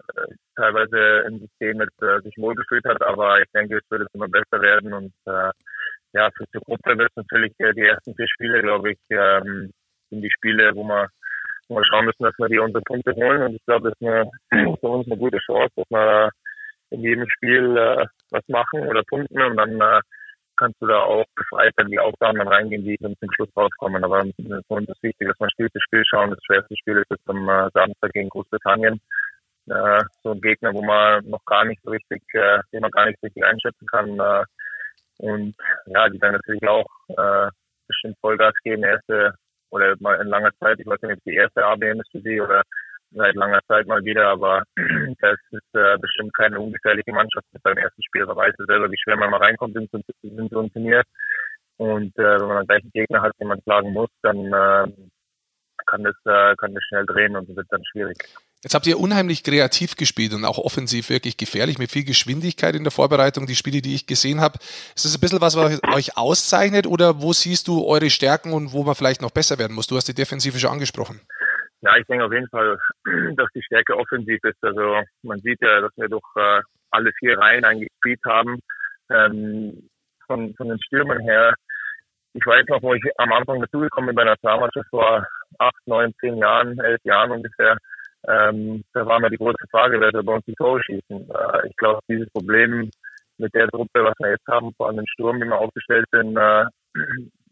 teilweise im System mit, äh, sich wohlgefühlt hat. Aber ich denke, es wird es immer besser werden. Und äh, ja, für die Gruppe wird es natürlich äh, die ersten vier Spiele, glaube ich, ähm, sind die Spiele, wo man mal schauen müssen, dass wir die unsere Punkte holen. Und ich glaube, das ist eine, für uns eine gute Chance, dass wir in jedem Spiel äh, was machen oder punkten und dann äh, kannst du da auch befreit in die Aufgaben dann reingehen, die dann zum Schluss rauskommen. Aber für uns ist wichtig, dass wir Spiel für Spiel schauen. Das schwerste Spiel ist jetzt am äh, Samstag gegen Großbritannien. Äh, so ein Gegner, wo man noch gar nicht so richtig, äh, den man gar nicht so richtig einschätzen kann. Äh, und ja, die dann natürlich auch äh, bestimmt Vollgas geben. Erste oder mal in langer Zeit, ich weiß nicht, ob die erste ABM ist für sie oder seit langer Zeit mal wieder, aber das ist äh, bestimmt keine ungefährliche Mannschaft mit seinem ersten Spiel. Man weiß selber, wie schwer man mal reinkommt in, in so ein Turnier. Und äh, wenn man dann gleich einen Gegner hat, den man schlagen muss, dann äh, kann das, äh, kann das schnell drehen und wird dann schwierig. Jetzt habt ihr unheimlich kreativ gespielt und auch offensiv wirklich gefährlich mit viel Geschwindigkeit in der Vorbereitung. Die Spiele, die ich gesehen habe, ist das ein bisschen was, was euch auszeichnet oder wo siehst du eure Stärken und wo man vielleicht noch besser werden muss? Du hast die Defensive schon angesprochen. Ja, ich denke auf jeden Fall, dass die Stärke offensiv ist. Also man sieht ja, dass wir durch äh, alle vier Reihen eigentlich gespielt haben. Ähm, von, von den Stürmern her. Ich weiß noch, wo ich am Anfang dazugekommen bin bei einer Nationalmannschaft vor acht, neun, zehn Jahren, elf Jahren ungefähr ähm, da war mir die große Frage, wer soll bei uns die Tore schießen. Äh, ich glaube, dieses Problem mit der Truppe, was wir jetzt haben, vor allem den Sturm, wie wir aufgestellt sind, äh,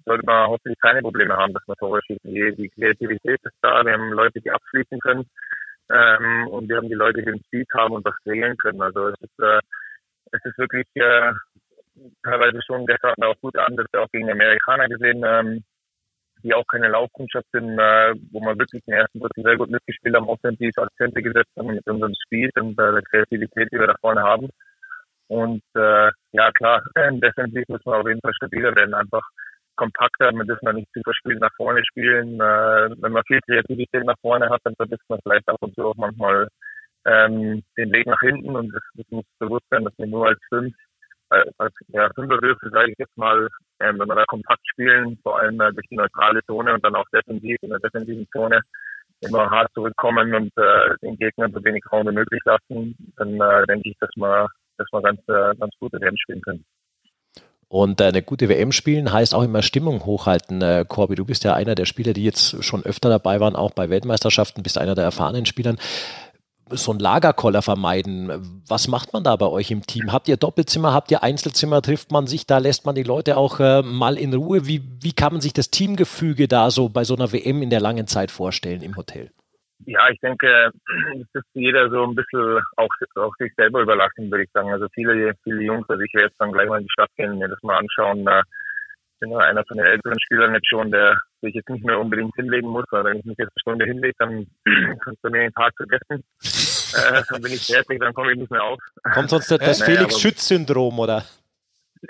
sollte man hoffentlich keine Probleme haben, dass wir Tore schießen. Die, die Kreativität ist da, wir haben Leute, die abschließen können ähm, und wir haben die Leute, die den Speed haben und was regeln können. Also es ist, äh, es ist wirklich äh, teilweise schon gestern auch gut an, dass wir auch gegen die Amerikaner gesehen ähm, die auch keine Laufkundschaft sind, äh, wo man wirklich den ersten Drittel sehr gut mitgespielt haben, offensiv Akzente gesetzt haben mit unserem Spiel und äh, der Kreativität, die wir da vorne haben. Und äh, ja klar, defensiv muss man auf jeden Fall stabiler werden, einfach kompakter, man dürfen nicht zu verspielt nach vorne spielen. Äh, wenn man viel Kreativität nach vorne hat, dann vergisst man vielleicht ab und zu auch manchmal ähm, den Weg nach hinten und das, das muss bewusst sein, dass wir nur als fünf als ja, Fünferwürfel, sage ich jetzt mal, ähm, wenn wir da kompakt spielen, vor allem äh, durch die neutrale Zone und dann auch defensiv in der defensiven Zone immer hart zurückkommen und äh, den Gegner so wenig Raum wie möglich lassen, dann äh, denke ich, dass wir, dass wir ganz, äh, ganz gute WM spielen können. Und äh, eine gute WM spielen heißt auch immer Stimmung hochhalten. Äh, Corby, du bist ja einer der Spieler, die jetzt schon öfter dabei waren, auch bei Weltmeisterschaften, bist einer der erfahrenen Spielern so ein Lagerkoller vermeiden. Was macht man da bei euch im Team? Habt ihr Doppelzimmer, habt ihr Einzelzimmer, trifft man sich da, lässt man die Leute auch äh, mal in Ruhe? Wie, wie kann man sich das Teamgefüge da so bei so einer WM in der langen Zeit vorstellen im Hotel? Ja, ich denke, es ist jeder so ein bisschen auch, auch sich selber überlassen, würde ich sagen. Also viele, viele Jungs, also ich werde jetzt dann gleich mal in die Stadt gehen mir das mal anschauen. Bin ja einer von den älteren Spielern jetzt schon, der sich jetzt nicht mehr unbedingt hinlegen muss, weil wenn ich mich jetzt eine Stunde hinlege, dann kannst du mir den Tag vergessen. äh, dann bin ich fertig, dann komme ich nicht mehr auf. Kommt sonst das naja, Felix-Schütz-Syndrom, oder?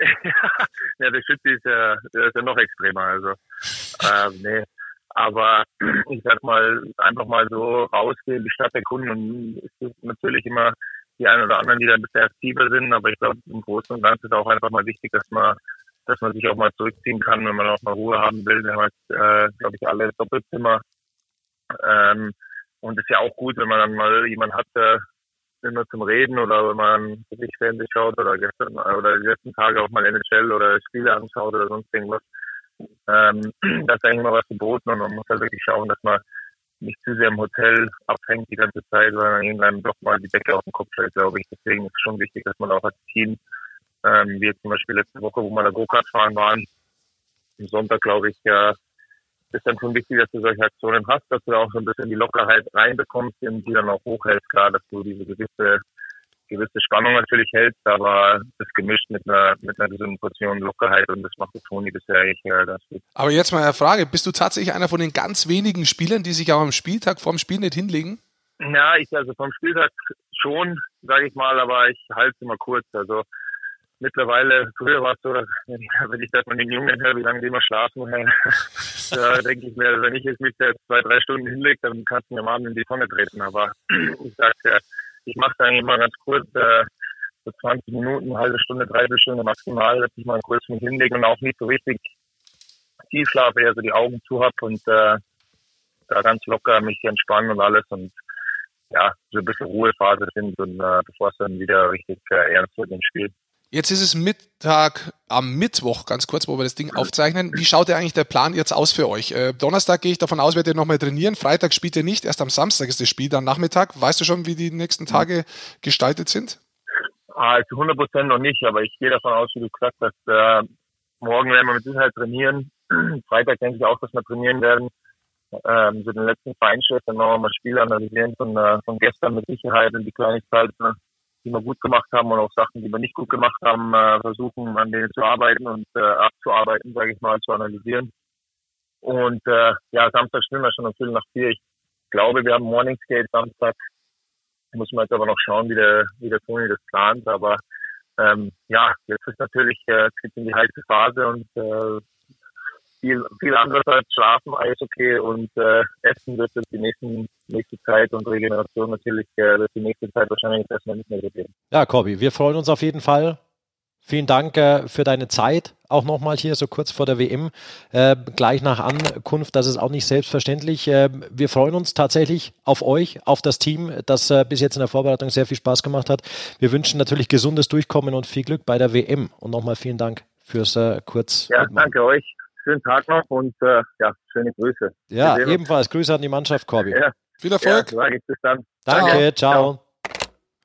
ja, der Schütz ist ja, ist ja noch extremer, also, ähm, nee. Aber ich sag mal, einfach mal so rausgehen, die Stadt erkunden und es ist natürlich immer die einen oder anderen, die da ein bisschen aktiver sind, aber ich glaube, im Großen und Ganzen ist auch einfach mal wichtig, dass man, dass man sich auch mal zurückziehen kann, wenn man auch mal Ruhe haben will. Wir haben jetzt, äh, glaube ich, alle Doppelzimmer. Ähm, und ist ja auch gut, wenn man dann mal jemanden hat, der immer zum Reden oder wenn man wirklich Fernsehen schaut oder gestern oder die letzten Tage auch mal NHL oder Spiele anschaut oder sonst irgendwas. Ähm, da ist eigentlich immer was geboten und man muss halt wirklich schauen, dass man nicht zu sehr im Hotel abhängt die ganze Zeit, sondern irgendwann doch mal die Decke auf den Kopf fällt, glaube ich. Deswegen ist es schon wichtig, dass man auch als Team, ähm, wie jetzt zum Beispiel letzte Woche, wo wir da Go-Kart fahren waren, am Sonntag, glaube ich, ja, ist dann schon wichtig, dass du solche Aktionen hast, dass du da auch so ein bisschen die Lockerheit reinbekommst und die dann auch hochhältst. Klar, dass du diese gewisse gewisse Spannung natürlich hältst, aber das gemischt mit einer, mit einer gesunden Portion Lockerheit und das macht der Toni bisher eigentlich äh, ganz gut. Aber jetzt mal eine Frage, bist du tatsächlich einer von den ganz wenigen Spielern, die sich auch am Spieltag vorm Spiel nicht hinlegen? Ja, ich also vom Spieltag schon, sage ich mal, aber ich halte es immer kurz. Also mittlerweile, früher war es so, dass, wenn ich das von den Jungen höre, wie lange die immer schlafen, da denke ich mir, wenn ich jetzt mich jetzt zwei, drei Stunden hinlege, dann kannst du mir mal in die Tonne treten. Aber ich sage ja, ich mache es eigentlich immer ganz kurz, äh, so 20 Minuten, eine halbe Stunde, dreiviertel Stunde maximal, dass ich mal kurz mich hinlege und auch nicht so richtig tief schlafe, eher so die Augen zu habe und äh, da ganz locker mich entspannen und alles und ja, so ein bisschen Ruhephase sind und äh, bevor es dann wieder richtig äh, ernst wird im Spiel. Jetzt ist es Mittag am Mittwoch, ganz kurz, wo wir das Ding aufzeichnen. Wie schaut eigentlich der Plan jetzt aus für euch? Äh, Donnerstag gehe ich davon aus, werdet ihr nochmal trainieren. Freitag spielt ihr nicht, erst am Samstag ist das Spiel, dann Nachmittag. Weißt du schon, wie die nächsten Tage gestaltet sind? Ah, zu 100 Prozent noch nicht, aber ich gehe davon aus, wie du gesagt hast, äh, morgen werden wir mit Sicherheit trainieren. Freitag denke ich auch, dass wir trainieren werden. Ähm, so den letzten Feinschritt, dann noch mal Spiel analysieren von, äh, von gestern mit Sicherheit und die Kleinigkeiten die wir gut gemacht haben und auch Sachen, die wir nicht gut gemacht haben, äh, versuchen an denen zu arbeiten und äh, abzuarbeiten, sage ich mal, zu analysieren. Und äh, ja, Samstag spielen wir schon um Viertel nach vier. Ich glaube, wir haben Morningsgate Samstag. Muss man jetzt aber noch schauen, wie der, wie der Toni das plant. Aber ähm, ja, jetzt ist natürlich äh, in die heiße Phase und äh, viel, viel anderes als Schlafen, Eishockey und äh, Essen wird es die nächsten, nächste Zeit und Regeneration natürlich äh, wird die nächste Zeit wahrscheinlich erstmal nicht mehr so geben. Ja, Corby, wir freuen uns auf jeden Fall. Vielen Dank äh, für deine Zeit. Auch nochmal hier so kurz vor der WM. Äh, gleich nach Ankunft, das ist auch nicht selbstverständlich. Äh, wir freuen uns tatsächlich auf euch, auf das Team, das äh, bis jetzt in der Vorbereitung sehr viel Spaß gemacht hat. Wir wünschen natürlich gesundes Durchkommen und viel Glück bei der WM. Und nochmal vielen Dank fürs äh, kurz. Ja, danke euch schönen Tag noch und äh, ja, schöne Grüße. Ja, ebenfalls. Grüße an die Mannschaft, Corby. Ja. Viel Erfolg. Ja, bis dann. Danke, ciao. ciao.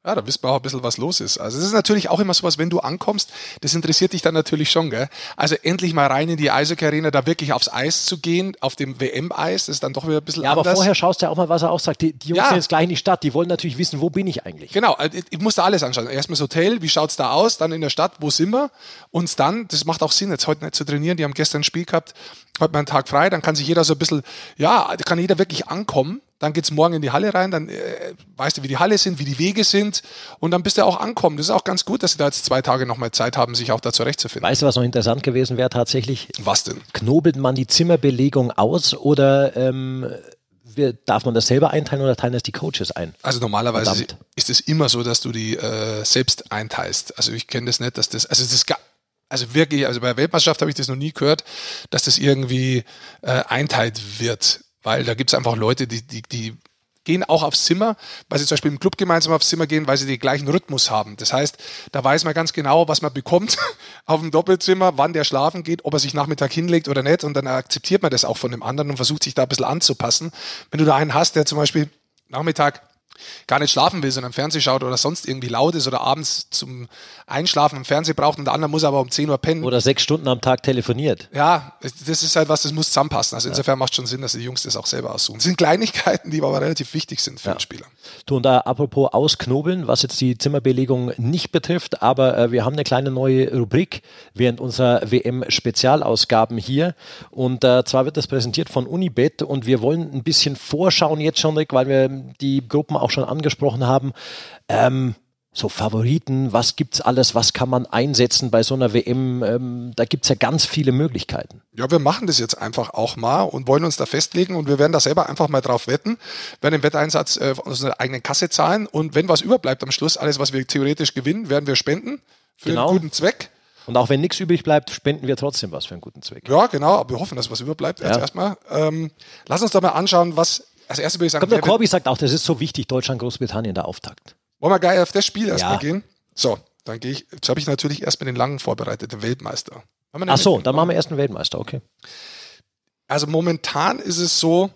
Ja, da wissen wir auch ein bisschen, was los ist. Also es ist natürlich auch immer sowas, wenn du ankommst, das interessiert dich dann natürlich schon, gell? Also endlich mal rein in die Eishockey-Arena, da wirklich aufs Eis zu gehen, auf dem WM-Eis, das ist dann doch wieder ein bisschen ja, anders. aber vorher schaust du ja auch mal, was er auch sagt. Die, die Jungs ja. sind jetzt gleich in die Stadt, die wollen natürlich wissen, wo bin ich eigentlich? Genau, also ich muss da alles anschauen. Erstmal das Hotel, wie schaut's da aus? Dann in der Stadt, wo sind wir? Und dann, das macht auch Sinn, jetzt heute nicht zu trainieren, die haben gestern ein Spiel gehabt, heute mal einen Tag frei, dann kann sich jeder so ein bisschen, ja, da kann jeder wirklich ankommen dann geht es morgen in die Halle rein, dann äh, weißt du, wie die Halle sind, wie die Wege sind und dann bist du auch ankommen. Das ist auch ganz gut, dass sie da jetzt zwei Tage nochmal Zeit haben, sich auch da zurechtzufinden. Weißt du, was noch interessant gewesen wäre tatsächlich? Was denn? Knobelt man die Zimmerbelegung aus oder ähm, darf man das selber einteilen oder teilen das die Coaches ein? Also normalerweise Verdammt. ist es immer so, dass du die äh, selbst einteilst. Also ich kenne das nicht, dass das, also das ist also wirklich, also bei der Weltmeisterschaft habe ich das noch nie gehört, dass das irgendwie äh, einteilt wird. Weil da gibt es einfach Leute, die, die, die gehen auch aufs Zimmer, weil sie zum Beispiel im Club gemeinsam aufs Zimmer gehen, weil sie den gleichen Rhythmus haben. Das heißt, da weiß man ganz genau, was man bekommt auf dem Doppelzimmer, wann der schlafen geht, ob er sich Nachmittag hinlegt oder nicht. Und dann akzeptiert man das auch von dem anderen und versucht sich da ein bisschen anzupassen. Wenn du da einen hast, der zum Beispiel Nachmittag gar nicht schlafen will, sondern Fernseh schaut oder sonst irgendwie laut ist oder abends zum Einschlafen im Fernsehen braucht und der andere muss aber um 10 Uhr pennen. Oder sechs Stunden am Tag telefoniert. Ja, das ist halt was, das muss zusammenpassen. Also insofern ja. macht schon Sinn, dass die Jungs das auch selber aussuchen. Das sind Kleinigkeiten, die aber relativ wichtig sind für ja. den Spieler. Du, und da apropos ausknobeln, was jetzt die Zimmerbelegung nicht betrifft, aber äh, wir haben eine kleine neue Rubrik während unserer WM-Spezialausgaben hier. Und äh, zwar wird das präsentiert von Unibet und wir wollen ein bisschen vorschauen jetzt schon, Rick, weil wir die Gruppen auch schon angesprochen haben. Ähm, so Favoriten, was gibt's alles, was kann man einsetzen bei so einer WM? Ähm, da gibt's ja ganz viele Möglichkeiten. Ja, wir machen das jetzt einfach auch mal und wollen uns da festlegen und wir werden da selber einfach mal drauf wetten, werden den Wetteinsatz äh, von unserer eigenen Kasse zahlen und wenn was überbleibt am Schluss, alles, was wir theoretisch gewinnen, werden wir spenden für Genau. einen guten Zweck. Und auch wenn nichts übrig bleibt, spenden wir trotzdem was für einen guten Zweck. Ja, genau, aber wir hoffen, dass was überbleibt. Ja. erstmal. Ähm, lass uns doch mal anschauen, was als erstes würde ich sagen, Komm, der Corby sagt auch, das ist so wichtig, Deutschland, Großbritannien, der Auftakt. wollen wir gleich auf das Spiel erstmal Ja. gehen? So, dann gehe ich, jetzt habe ich natürlich erst mit den langen vorbereitet, der Weltmeister. Ach so, dann machen wir erst einen Weltmeister, okay. Also momentan ist es so,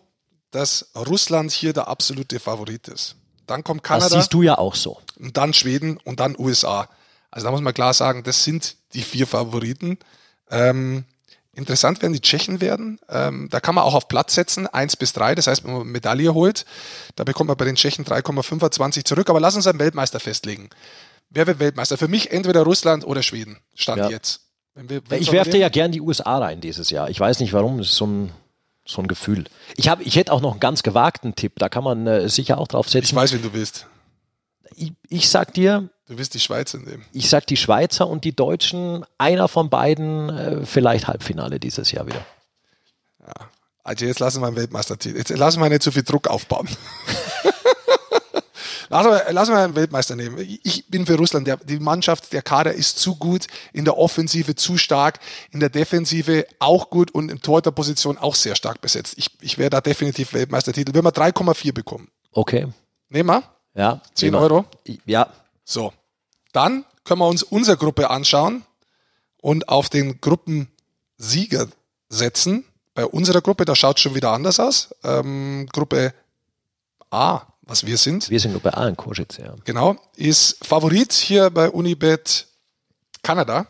dass Russland hier der absolute Favorit ist. Dann kommt Das Kanada siehst du ja auch so. und dann Schweden und dann USA. Also da muss man klar sagen, das sind die vier Favoriten. Ähm, interessant werden die Tschechen werden. Ähm, da kann man auch auf Platz setzen, 1 bis 3. Das heißt, wenn man eine Medaille holt, da bekommt man bei den Tschechen 3,25 zurück. Aber lass uns einen Weltmeister festlegen. Wer wird Weltmeister? Für mich entweder Russland oder Schweden. Stand Ja. jetzt. Wenn wir, wenn Ich wir werfe dir reden- ja gern die USA rein dieses Jahr. Ich weiß nicht warum, das ist so ein, so ein Gefühl. Ich, hab, ich hätte auch noch einen ganz gewagten Tipp, da kann man äh, sicher auch drauf Ich setzen. weiß, wen du willst. Ich, ich sag dir, Du willst die Schweiz in dem. ich sag die Schweizer und die Deutschen, einer von beiden äh, vielleicht Halbfinale dieses Jahr wieder. Also jetzt lassen wir einen Weltmeistertitel. Jetzt lassen wir nicht so viel Druck aufbauen. lassen, wir, lassen wir einen Weltmeister nehmen. Ich bin für Russland. Der, die Mannschaft, der Kader ist zu gut, in der Offensive zu stark, in der Defensive auch gut und in Torhüterposition auch sehr stark besetzt. Ich, ich wäre da definitiv Weltmeistertitel. Wenn wir 3,4 bekommen. Okay, Nehmen wir? ja. 10 immer. Euro? Ja, So. Dann können wir uns unsere Gruppe anschauen und auf den Gruppensieger setzen. Bei unserer Gruppe, da schaut schon wieder anders aus. Ähm, Gruppe A, was wir sind, wir sind nur bei allen Koschitz, ja. genau, ist Favorit hier bei Unibet Kanada,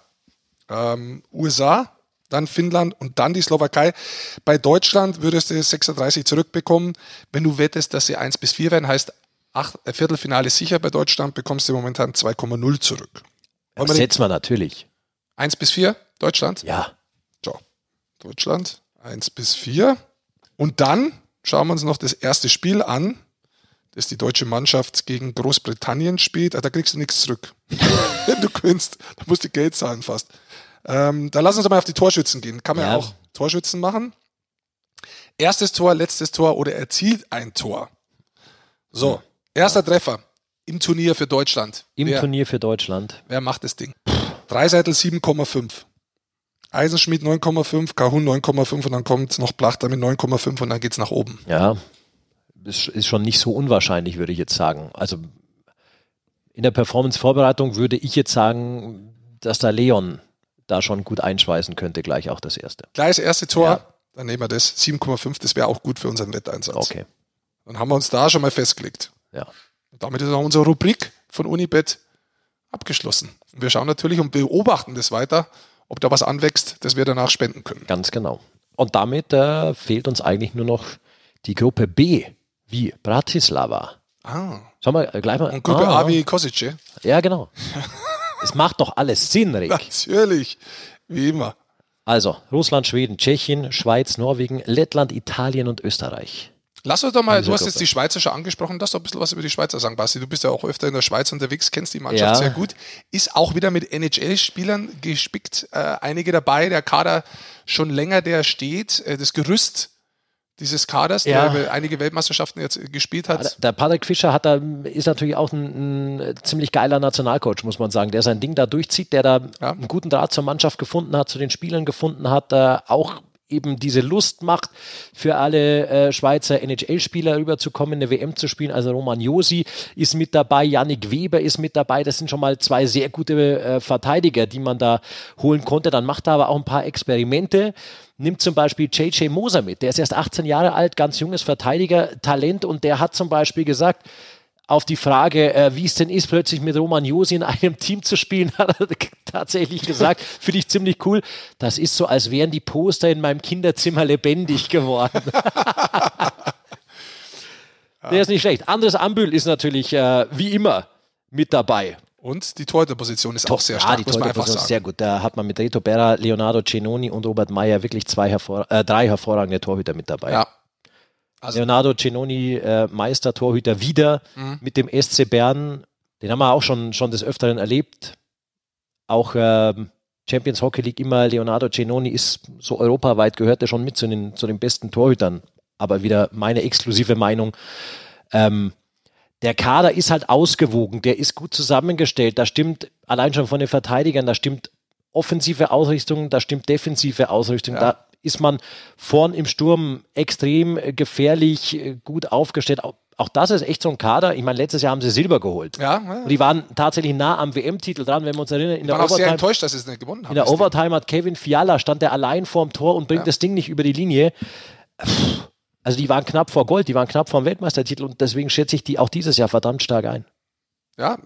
ähm, USA, dann Finnland und dann die Slowakei. Bei Deutschland würdest du 36 zurückbekommen. Wenn du wettest, dass sie 1 bis 4 werden, heißt acht, Viertelfinale sicher bei Deutschland, bekommst du momentan 2,0 zurück. Wollen den- Setzen wir natürlich. 1 bis 4, Deutschland. Ja, So, Deutschland 1 bis 4. Und dann schauen wir uns noch das erste Spiel an, das die deutsche Mannschaft gegen Großbritannien spielt. Ah, Da kriegst du nichts zurück. Wenn du gewinnst, da musst du Geld zahlen fast. Ähm, dann lass uns mal auf die Torschützen gehen. Kann man ja Ja. auch Torschützen machen. Erstes Tor, letztes Tor oder erzielt ein Tor. So, erster Treffer im Turnier für Deutschland. im Wer? Turnier für Deutschland. Wer macht das Ding? Dreiseitel 7,5. Eisenschmidt 9,5, Kahun 9,5 und dann kommt noch Plachter mit 9,5 und dann geht's nach oben. Ja, ist, ist schon nicht so unwahrscheinlich, würde ich jetzt sagen. Also in der Performance-Vorbereitung würde ich jetzt sagen, dass da Leon da schon gut einschweißen könnte, gleich auch das erste. Gleich das erste Tor, Ja. dann nehmen wir das. 7,5, das wäre auch gut für unseren Wetteinsatz. Okay, Dann haben wir uns da schon mal festgelegt. Ja. Und damit ist auch unsere Rubrik von Unibet abgeschlossen. Und wir schauen natürlich und beobachten das weiter, ob da was anwächst, das wir danach spenden können. Ganz genau. Und damit äh, fehlt uns eigentlich nur noch die Gruppe B, wie Bratislava. Ah. Sollen wir äh, gleich mal. Und Gruppe Ah, A wie Kosice? Ja, genau. Es macht doch alles Sinn, Rick. Natürlich, wie immer. Also, Russland, Schweden, Tschechien, Schweiz, Norwegen, Lettland, Italien und Österreich. Lass uns doch mal, du hast Gruppe. jetzt die Schweizer schon angesprochen, lass doch ein bisschen was über die Schweizer sagen, Basti. Du bist ja auch öfter in der Schweiz unterwegs, kennst die Mannschaft Ja. sehr gut. Ist auch wieder mit NHL-Spielern gespickt, äh, einige dabei, der Kader schon länger, der steht, äh, das Gerüst dieses Kaders, Ja. der einige Weltmeisterschaften jetzt äh, gespielt hat. Der Patrick Fischer hat da, ist natürlich auch ein, ein ziemlich geiler Nationalcoach, muss man sagen, der sein Ding da durchzieht, der da Ja. einen guten Draht zur Mannschaft gefunden hat, zu den Spielern gefunden hat, äh, auch eben diese Lust macht, für alle äh, Schweizer NHL-Spieler rüberzukommen, eine WM zu spielen. Also Roman Josi ist mit dabei, Yannick Weber ist mit dabei. Das sind schon mal zwei sehr gute äh, Verteidiger, die man da holen konnte. Dann macht er aber auch ein paar Experimente. Nimmt zum Beispiel JJ Moser mit. Der ist erst 18 Jahre alt, ganz junges Verteidiger, Talent und der hat zum Beispiel gesagt, auf die Frage, äh, wie es denn ist, plötzlich mit Roman Josi in einem Team zu spielen, hat er tatsächlich gesagt, finde ich ziemlich cool. Das ist so, als wären die Poster in meinem Kinderzimmer lebendig geworden. Der ist nicht schlecht. Andres Ambül ist natürlich äh, wie immer mit dabei. Und die Torhüterposition ist auch sehr Ja, stark, die muss man einfach Torhüterposition ist sagen. sehr gut. Da hat man mit Reto Berra, Leonardo Cenoni und Robert Meyer wirklich zwei hervor äh, drei hervorragende Torhüter mit dabei. Ja. Also- Leonardo Cenoni, äh, Meistertorhüter wieder Mhm. mit dem SC Bern. Den haben wir auch schon, schon des Öfteren erlebt. Auch ähm, Champions Hockey League immer, Leonardo Cenoni ist so europaweit, gehört er schon mit zu den, zu den besten Torhütern. Aber wieder meine exklusive Meinung. Ähm, der Kader ist halt ausgewogen, der ist gut zusammengestellt. Da stimmt allein schon von den Verteidigern, da stimmt offensive Ausrichtung, da stimmt defensive Ausrichtung. Ja. Da ist man vorn im Sturm extrem gefährlich, gut aufgestellt. Auch das ist echt so ein Kader. Ich meine, letztes Jahr haben sie Silber geholt. Ja, ja. Und die waren tatsächlich nah am WM-Titel dran, wenn wir uns erinnern. In der Overtime, sehr enttäuscht, dass sie es nicht gewonnen haben. In der Overtime hat Kevin Fiala, stand der allein vorm Tor und bringt ja. das Ding nicht über die Linie. Also die waren knapp vor Gold, die waren knapp vor dem Weltmeistertitel und deswegen schätze ich die auch dieses Jahr verdammt stark ein. Ja,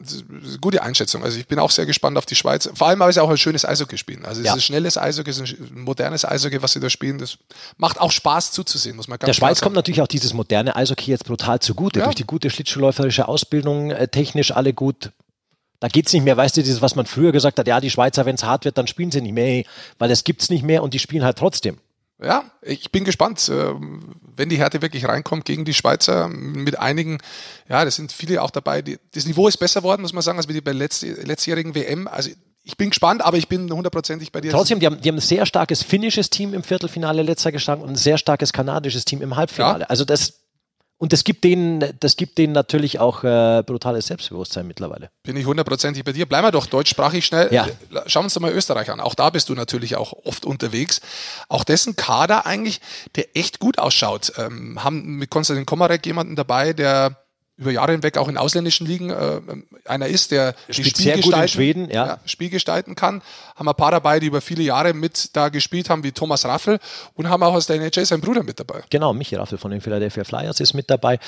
gute Einschätzung. Also ich bin auch sehr gespannt auf die Schweiz. Vor allem, weil sie auch ein schönes Eishockey spielen. Also es ja. ist ein schnelles Eishockey, es ist ein modernes Eishockey, was sie da spielen. Das macht auch Spaß zuzusehen, muss man ganz Der Schweiz sagen. kommt natürlich auch dieses moderne Eishockey jetzt brutal zugute. Ja. Durch die gute schlittschuhläuferische Ausbildung, äh, technisch alle gut. Da geht es nicht mehr, weißt du, dieses, was man früher gesagt hat, ja, die Schweizer, wenn es hart wird, dann spielen sie nicht mehr, weil es gibt es nicht mehr und die spielen halt trotzdem ja, ich bin gespannt, äh, wenn die Härte wirklich reinkommt gegen die Schweizer mit einigen, ja, das sind viele auch dabei. das Niveau ist besser worden, muss man sagen, als bei der letztjährigen WM. Also ich bin gespannt, aber ich bin hundertprozentig bei dir. Trotzdem, die haben, die haben ein sehr starkes finnisches Team im Viertelfinale letzter gestanden und ein sehr starkes kanadisches Team im Halbfinale. Ja. Also das und das gibt denen, das gibt denen natürlich auch äh, brutales Selbstbewusstsein mittlerweile. Bin ich hundertprozentig bei dir. Bleiben wir doch deutschsprachig schnell. Ja. Schauen wir uns doch mal Österreich an. Auch da bist du natürlich auch oft unterwegs. Auch dessen Kader eigentlich, der echt gut ausschaut. Ähm, haben mit Konstantin Komarek jemanden dabei, der über Jahre hinweg auch in ausländischen Ligen äh, einer ist, der die Spiel gestalten, Schweden, ja. ja. Spiel gestalten kann. Haben ein paar dabei, die über viele Jahre mit da gespielt haben, wie Thomas Raffel und haben auch aus der NHL seinen Bruder mit dabei. Genau, Michi Raffel von den Philadelphia Flyers ist mit dabei.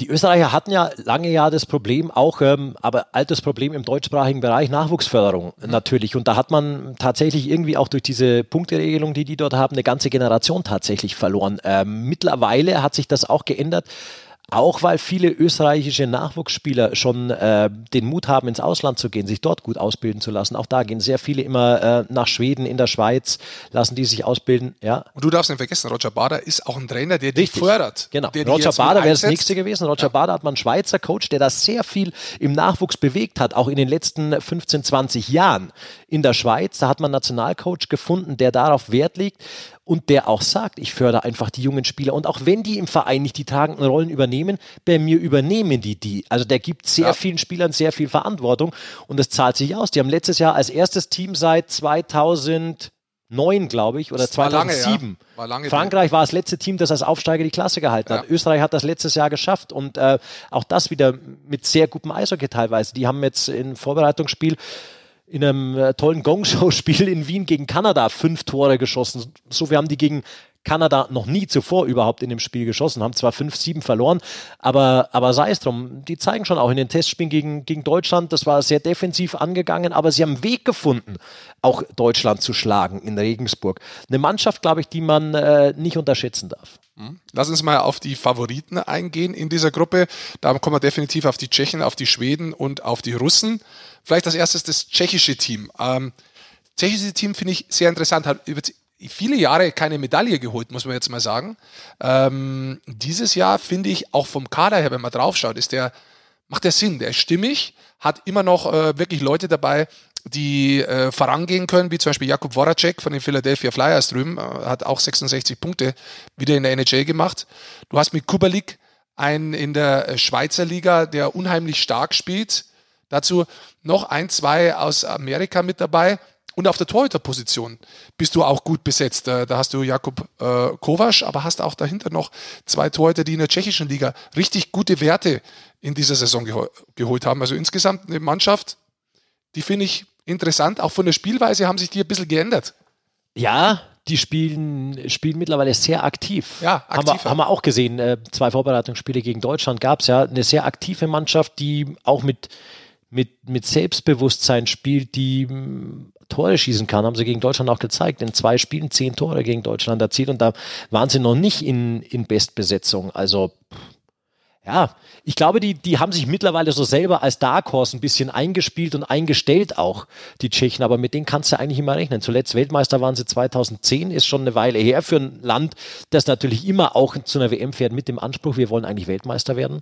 Die Österreicher hatten ja lange ja das Problem, auch ähm, aber altes Problem im deutschsprachigen Bereich, Nachwuchsförderung mhm. natürlich. Und da hat man tatsächlich irgendwie auch durch diese Punkteregelung, die die dort haben, eine ganze Generation tatsächlich verloren. Ähm, mittlerweile hat sich das auch geändert. Auch weil viele österreichische Nachwuchsspieler schon äh, den Mut haben, ins Ausland zu gehen, sich dort gut ausbilden zu lassen. Auch da gehen sehr viele immer äh, nach Schweden, in der Schweiz, lassen die sich ausbilden. Ja. Und du darfst nicht vergessen, Roger Bader ist auch ein Trainer, der dich fördert. Genau. Roger Bader wäre das nächste gewesen. Roger ja. Bader hat man einen Schweizer Coach, der da sehr viel im Nachwuchs bewegt hat, auch in den letzten 15, 20 Jahren in der Schweiz. Da hat man einen Nationalcoach gefunden, der darauf Wert legt und der auch sagt, ich fördere einfach die jungen Spieler. Und auch wenn die im Verein nicht die tragenden Rollen übernehmen, bei mir übernehmen die die. Also der gibt sehr ja. vielen Spielern sehr viel Verantwortung und das zahlt sich aus. Die haben letztes Jahr als erstes Team seit 2009, glaube ich, oder das 2007. War lange, ja. war Frankreich war das letzte Team, das als Aufsteiger die Klasse gehalten hat. Ja. Österreich hat das letztes Jahr geschafft und äh, auch das wieder mit sehr gutem Eishockey teilweise. Die haben jetzt im Vorbereitungsspiel in einem äh, tollen Gong-Show-Spiel in Wien gegen Kanada fünf Tore geschossen. So, wir haben die gegen Kanada noch nie zuvor überhaupt in dem Spiel geschossen, haben zwar 5-7 verloren, aber, aber sei es drum, die zeigen schon auch in den Testspielen gegen, gegen Deutschland, das war sehr defensiv angegangen, aber sie haben einen Weg gefunden, auch Deutschland zu schlagen in Regensburg. Eine Mannschaft, glaube ich, die man äh, nicht unterschätzen darf. Hm? Lass uns mal auf die Favoriten eingehen in dieser Gruppe. Da kommen wir definitiv auf die Tschechen, auf die Schweden und auf die Russen. Vielleicht als erstes das tschechische Team. Ähm, tschechische Team finde ich sehr interessant, hat über viele Jahre keine Medaille geholt, muss man jetzt mal sagen. Ähm, dieses Jahr finde ich auch vom Kader her, wenn man draufschaut, ist der, macht der Sinn, der ist stimmig, hat immer noch äh, wirklich Leute dabei, die äh, vorangehen können, wie zum Beispiel Jakub Voracek von den Philadelphia Flyers drüben, äh, hat auch 66 Punkte wieder in der NHL gemacht. Du hast mit Kubalik einen in der äh, Schweizer Liga, der unheimlich stark spielt. Dazu noch ein, zwei aus Amerika mit dabei. Und auf der Torhüterposition bist du auch gut besetzt. Da hast du Jakub äh, Kovac, aber hast auch dahinter noch zwei Torhüter, die in der tschechischen Liga richtig gute Werte in dieser Saison gehol geholt haben. Also insgesamt eine Mannschaft, die finde ich interessant. Auch von der Spielweise haben sich die ein bisschen geändert. Ja, die spielen, spielen mittlerweile sehr aktiv. Ja, aktiv. Haben wir, haben wir auch gesehen. Äh, zwei Vorbereitungsspiele gegen Deutschland gab es ja. Eine sehr aktive Mannschaft, die auch mit mit, mit Selbstbewusstsein spielt, die hm, Tore schießen kann, haben sie gegen Deutschland auch gezeigt. In zwei Spielen zehn Tore gegen Deutschland erzielt und da waren sie noch nicht in, in Bestbesetzung. Also, ja, ich glaube, die, die haben sich mittlerweile so selber als Dark Horse ein bisschen eingespielt und eingestellt auch, die Tschechen, aber mit denen kannst du eigentlich immer rechnen. Zuletzt Weltmeister waren sie 2010, ist schon eine Weile her für ein Land, das natürlich immer auch zu einer WM fährt mit dem Anspruch, wir wollen eigentlich Weltmeister werden.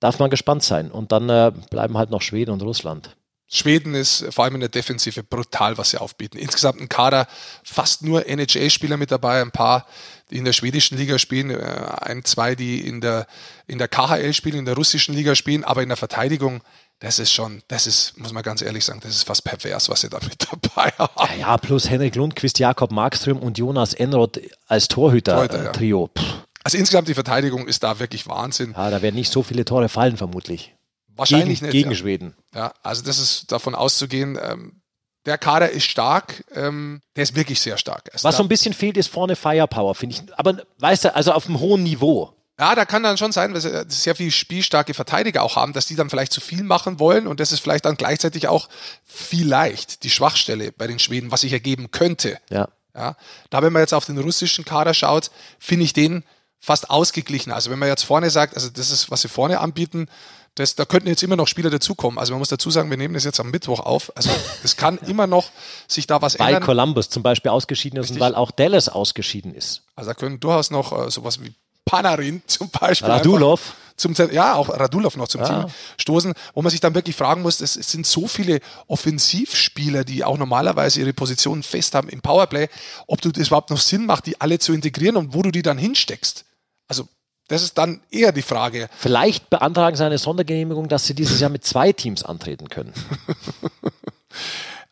Darf man gespannt sein. Und dann äh, bleiben halt noch Schweden und Russland. Schweden ist vor allem in der Defensive brutal, was sie aufbieten. Insgesamt ein Kader, fast nur NHL-Spieler mit dabei, ein paar, die in der schwedischen Liga spielen, äh, ein, zwei, die in der, in der KHL spielen, in der russischen Liga spielen, aber in der Verteidigung, das ist schon, das ist, muss man ganz ehrlich sagen, das ist fast pervers, was sie da mit dabei haben. Ja, ja plus Henrik Lundqvist, Jakob Markström und Jonas Enroth als Torhüter-Trio. Ja. Also insgesamt die Verteidigung ist da wirklich Wahnsinn. Ja, da werden nicht so viele Tore fallen, vermutlich. Wahrscheinlich gegen, nicht. Gegen ja. Schweden. Ja, also das ist davon auszugehen. Ähm, der Kader ist stark, ähm, der ist wirklich sehr stark. Was so ein bisschen fehlt, ist vorne Firepower, finde ich. Aber weißt du, also auf einem hohen Niveau. Ja, da kann dann schon sein, weil sie sehr viel spielstarke Verteidiger auch haben, dass die dann vielleicht zu viel machen wollen und das ist vielleicht dann gleichzeitig auch vielleicht die Schwachstelle bei den Schweden, was sich ergeben könnte. Ja. Ja, da wenn man jetzt auf den russischen Kader schaut, finde ich den fast ausgeglichen. Also wenn man jetzt vorne sagt, also das ist, was sie vorne anbieten, das, da könnten jetzt immer noch Spieler dazukommen. Also man muss dazu sagen, wir nehmen das jetzt am Mittwoch auf. Also es kann immer noch sich da was weil ändern. Weil Columbus zum Beispiel ausgeschieden ist Richtig. und weil auch Dallas ausgeschieden ist. Also da können durchaus noch äh, sowas wie Panarin zum Beispiel. Radulov. Zum, ja, auch Radulov noch zum ja. Team stoßen, wo man sich dann wirklich fragen muss, es, es sind so viele Offensivspieler, die auch normalerweise ihre Positionen fest haben im Powerplay, ob du das überhaupt noch Sinn macht, die alle zu integrieren und wo du die dann hinsteckst. Also das ist dann eher die Frage. Vielleicht beantragen sie eine Sondergenehmigung, dass sie dieses Jahr mit zwei Teams antreten können.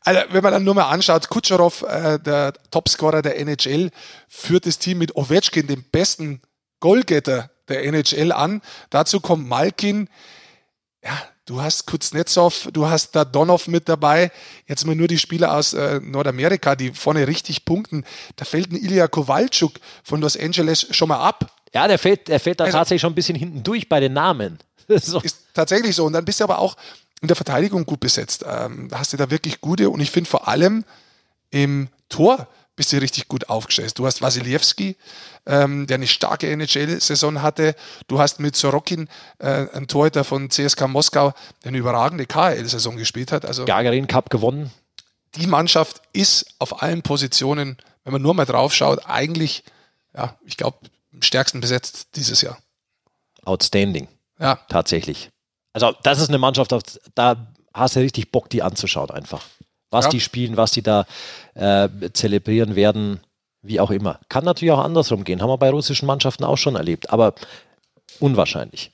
Also, wenn man dann nur mal anschaut, Kutscherow, äh, der Topscorer der NHL, führt das Team mit Ovechkin, dem besten Goalgetter der NHL, an. Dazu kommt Malkin. Ja, du hast Kuznetsov, du hast da Donov mit dabei. Jetzt mal nur die Spieler aus äh, Nordamerika, die vorne richtig punkten. Da fällt ein Ilya Kowalczuk von Los Angeles schon mal ab. Ja, der fällt, der fällt da also, tatsächlich schon ein bisschen hinten durch bei den Namen. so. Ist tatsächlich so. Und dann bist du aber auch in der Verteidigung gut besetzt. Ähm, da hast du da wirklich gute und ich finde vor allem im Tor bist du richtig gut aufgestellt. Du hast Wasiliewski, ähm, der eine starke NHL-Saison hatte. Du hast mit Sorokin äh, einen Torhüter von CSK Moskau, der eine überragende KHL-Saison gespielt hat. Also Gagarin Cup gewonnen. Die Mannschaft ist auf allen Positionen, wenn man nur mal drauf schaut, eigentlich, ja, ich glaube, am stärksten besetzt dieses Jahr. Outstanding. Ja. Tatsächlich. Also, das ist eine Mannschaft, da hast du richtig Bock, die anzuschauen, einfach. Was ja. die spielen, was die da äh, zelebrieren werden, wie auch immer. Kann natürlich auch andersrum gehen. Haben wir bei russischen Mannschaften auch schon erlebt, aber unwahrscheinlich.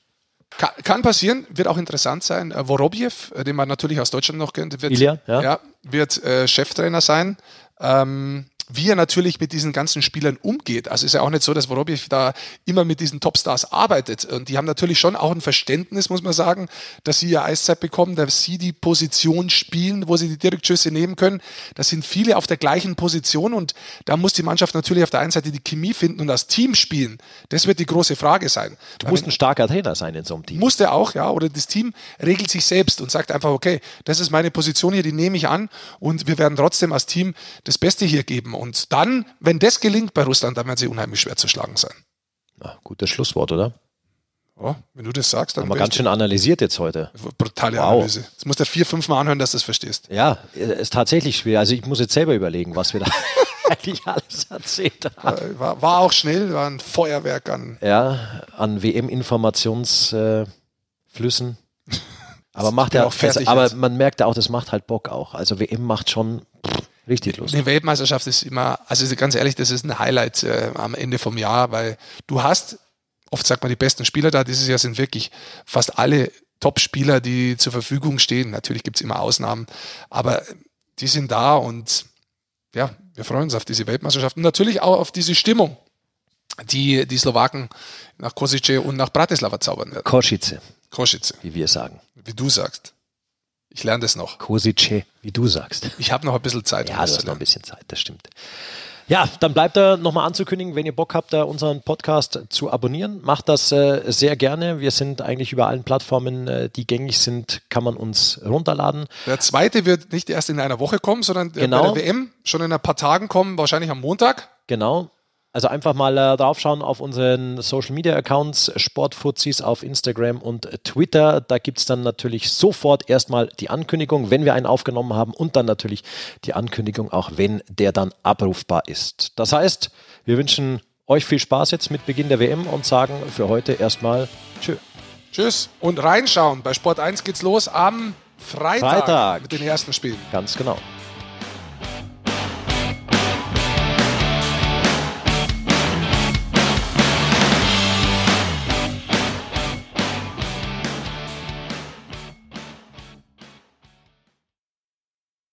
Kann, kann passieren, wird auch interessant sein. Äh, Vorobjev, den man natürlich aus Deutschland noch kennt, wird, Ilya, ja. Ja, wird äh, Cheftrainer sein. Ähm, wie er natürlich mit diesen ganzen Spielern umgeht. Also ist ja auch nicht so, dass Vorobjev da immer mit diesen Topstars arbeitet. Und die haben natürlich schon auch ein Verständnis, muss man sagen, dass sie ja Eiszeit bekommen, dass sie die Position spielen, wo sie die Direktschüsse nehmen können. Das sind viele auf der gleichen Position und da muss die Mannschaft natürlich auf der einen Seite die Chemie finden und das Team spielen. Das wird die große Frage sein. Du musst ein starker Trainer sein in so einem Team. Muss der auch, ja. Oder das Team regelt sich selbst und sagt einfach, okay, das ist meine Position hier, die nehme ich an und wir werden trotzdem als Team das Beste hier geben. Und dann, wenn das gelingt bei Russland, dann werden sie unheimlich schwer zu schlagen sein. Ja, gutes Schlusswort, oder? Ja, wenn du das sagst, dann. Haben wir ganz schön analysiert jetzt heute. Brutale wow. Analyse. Das musst du vier, fünf Mal anhören, dass du das verstehst. Ja, ist tatsächlich schwer. Also ich muss jetzt selber überlegen, was wir da eigentlich alles erzählt haben. War, war, auch schnell, war ein Feuerwerk an. Ja, an WM-Informationsflüssen. aber macht ja auch fertig. Aber man merkt ja auch, das macht halt Bock auch. Also WM macht schon. Pff, Richtig lustig. Eine Weltmeisterschaft ist immer, also ganz ehrlich, das ist ein Highlight äh, am Ende vom Jahr, weil du hast, oft sagt man, die besten Spieler da, dieses Jahr sind wirklich fast alle Top-Spieler, die zur Verfügung stehen. Natürlich gibt es immer Ausnahmen, aber die sind da und ja, wir freuen uns auf diese Weltmeisterschaft und natürlich auch auf diese Stimmung, die die Slowaken nach Kosice und nach Bratislava zaubern werden. Kosice. Kosice. Wie wir sagen. Wie du sagst. Ich lerne das noch. Kosice, wie du sagst. Ich habe noch ein bisschen Zeit. Ja, um du hast noch ein bisschen Zeit, das stimmt. Ja, dann bleibt da nochmal anzukündigen, wenn ihr Bock habt, da unseren Podcast zu abonnieren. Macht das äh, sehr gerne. Wir sind eigentlich über allen Plattformen, äh, die gängig sind, kann man uns runterladen. Der zweite wird nicht erst in einer Woche kommen, sondern genau. bei der WM schon in ein paar Tagen kommen, wahrscheinlich am Montag. Genau. Also einfach mal äh, draufschauen auf unseren Social Media Accounts, Sportfuzis auf Instagram und Twitter. Da gibt es dann natürlich sofort erstmal die Ankündigung, wenn wir einen aufgenommen haben und dann natürlich die Ankündigung, auch wenn der dann abrufbar ist. Das heißt, wir wünschen euch viel Spaß jetzt mit Beginn der WM und sagen für heute erstmal Tschö. Tschüss und reinschauen. Bei Sport 1 geht's los am Freitag, Freitag. mit den ersten Spielen. Ganz genau.